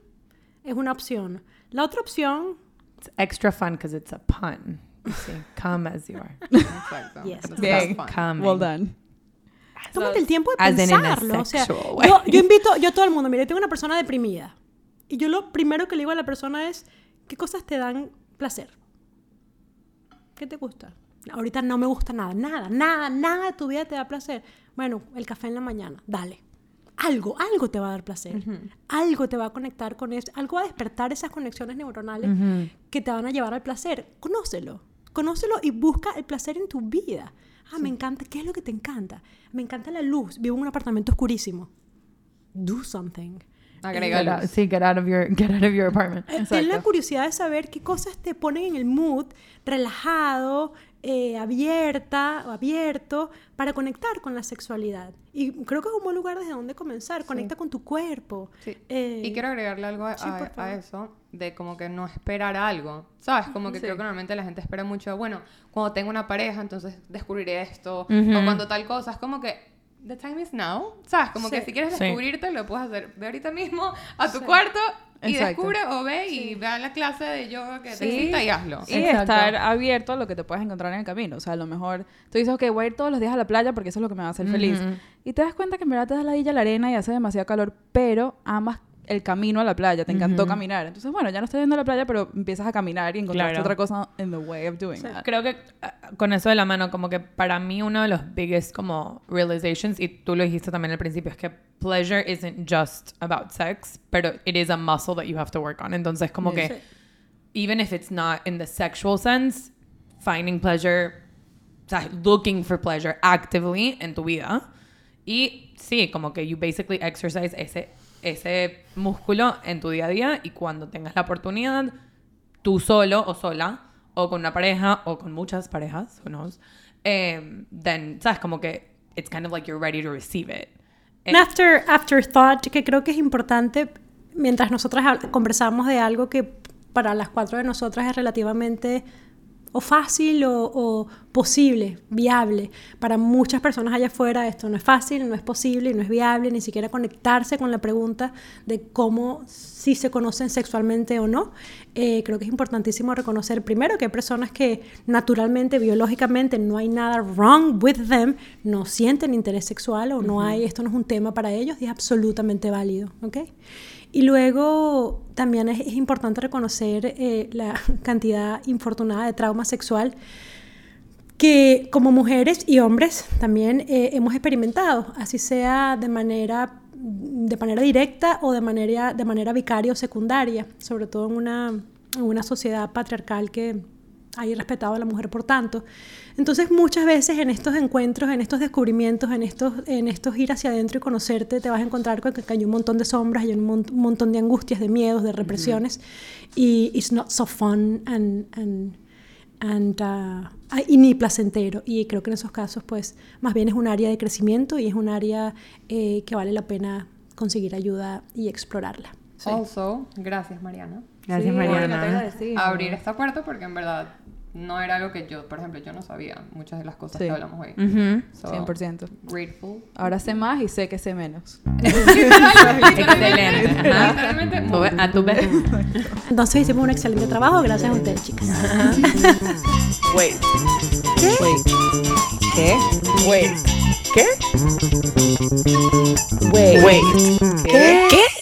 Es una opción. La otra opción, It's extra fun because it's a pun. You see, [LAUGHS] come as you are. [LAUGHS] Exacto. Yes. Bien. Coming. Well done. tómate el tiempo de As in in a pensarlo. O sea, yo, yo invito, yo a todo el mundo, mire, tengo una persona deprimida. Y yo lo primero que le digo a la persona es, ¿qué cosas te dan placer? ¿Qué te gusta? Ahorita no me gusta nada, nada, nada, nada de tu vida te da placer. Bueno, el café en la mañana, dale. Algo, algo te va a dar placer. Algo te va a conectar con eso. Algo va a despertar esas conexiones neuronales que te van a llevar al placer. Conócelo. Conócelo y busca el placer en tu vida. Ah, me encanta. ¿Qué es lo que te encanta? Me encanta la luz. Vivo en un apartamento oscurísimo. Do something. Agrega Get out, luz. sí, get out of your [LAUGHS] get out of your apartment. Eh, Ten la curiosidad de saber qué cosas te ponen en el mood relajado, eh, abierta o abierto para conectar con la sexualidad. Y creo que es un buen lugar desde donde comenzar. Conecta con tu cuerpo. Sí. Eh, y quiero agregarle algo a, sí, a- eso, de como que no esperar algo, ¿sabes? Como que Sí. creo que normalmente la gente espera mucho, bueno, cuando tengo una pareja, entonces descubriré esto, Ujú. o cuando tal cosa, es como que, the time is now, ¿sabes? Como que Sí. si quieres Sí. descubrirte, lo puedes hacer, ve ahorita mismo a tu Sí. cuarto y Exacto. descubre, o ve y ve a la clase de yoga que te Sí. excita y hazlo. Y Exacto. estar abierto a lo que te puedes encontrar en el camino. O sea, a lo mejor tú dices, ok, voy a ir todos los días a la playa porque eso es lo que me va a hacer feliz. Ujú. Y te das cuenta que en verdad te da la la arena y hace demasiado calor, pero amas el camino a la playa, te encantó caminar. Entonces, bueno, ya no estás yendo a la playa, pero empiezas a caminar y encontraste Claro. otra cosa in the way of doing that. Creo que ah, con eso de la mano, como que para mí uno de los biggest como realizations, y tú lo dijiste también al principio, es que pleasure isn't just about sex, pero it is a muscle that you have to work on. Entonces, como que Sí. even if it's not in the sexual sense, finding pleasure, o sea, looking for pleasure actively en tu vida. Y sí, como que you basically exercise ese, ese músculo en tu día a día y cuando tengas la oportunidad, tú solo o sola, o con una pareja, o con muchas parejas, who knows, em, then, ¿sabes? Como que it's kind of like you're ready to receive it. Un after, afterthought que creo que es importante mientras nosotras conversamos de algo que para las cuatro de nosotras es relativamente o fácil o, o posible, viable. Para muchas personas allá afuera esto no es fácil, no es posible, no es viable, ni siquiera conectarse con la pregunta de cómo si se conocen sexualmente o no. Eh, creo que es importantísimo reconocer primero que hay personas que naturalmente, biológicamente, no hay nada wrong with them, no sienten interés sexual o no hay, esto no es un tema para ellos y es absolutamente válido, ¿ok? Y luego también es, es importante reconocer eh, la [LAUGHS] cantidad infortunada de trauma sexual que como mujeres y hombres también eh, hemos experimentado, así sea de manera, de manera directa o de manera, de manera vicaria o secundaria, sobre todo en una, en una sociedad patriarcal que ha irrespetado a la mujer por tanto. Entonces muchas veces en estos encuentros, en estos descubrimientos, en estos, en estos ir hacia adentro y conocerte, te vas a encontrar con que hay un montón de sombras, hay un, mon- un montón de angustias, de miedos, de represiones, y it's not so fun and, and and, uh, y ni placentero. Y creo que en esos casos, pues, más bien es un área de crecimiento y es un área eh, que vale la pena conseguir ayuda y explorarla. Also, gracias Mariana. Gracias, Sí, Mariana. bueno, te iba a decir. Abrir esta puerta porque en verdad no era algo que yo, por ejemplo, yo no sabía muchas de las cosas Sí. que hablamos hoy. Ujú. So, 100%. Grateful. Ahora sé más y sé que sé menos. [LAUGHS] Excelente. Literalmente, A tu vez. Entonces hicimos un excelente trabajo. Gracias a ustedes, chicas. Wait. ¿Qué? Wait. ¿Qué? Wait. ¿Qué? Wait. Wait.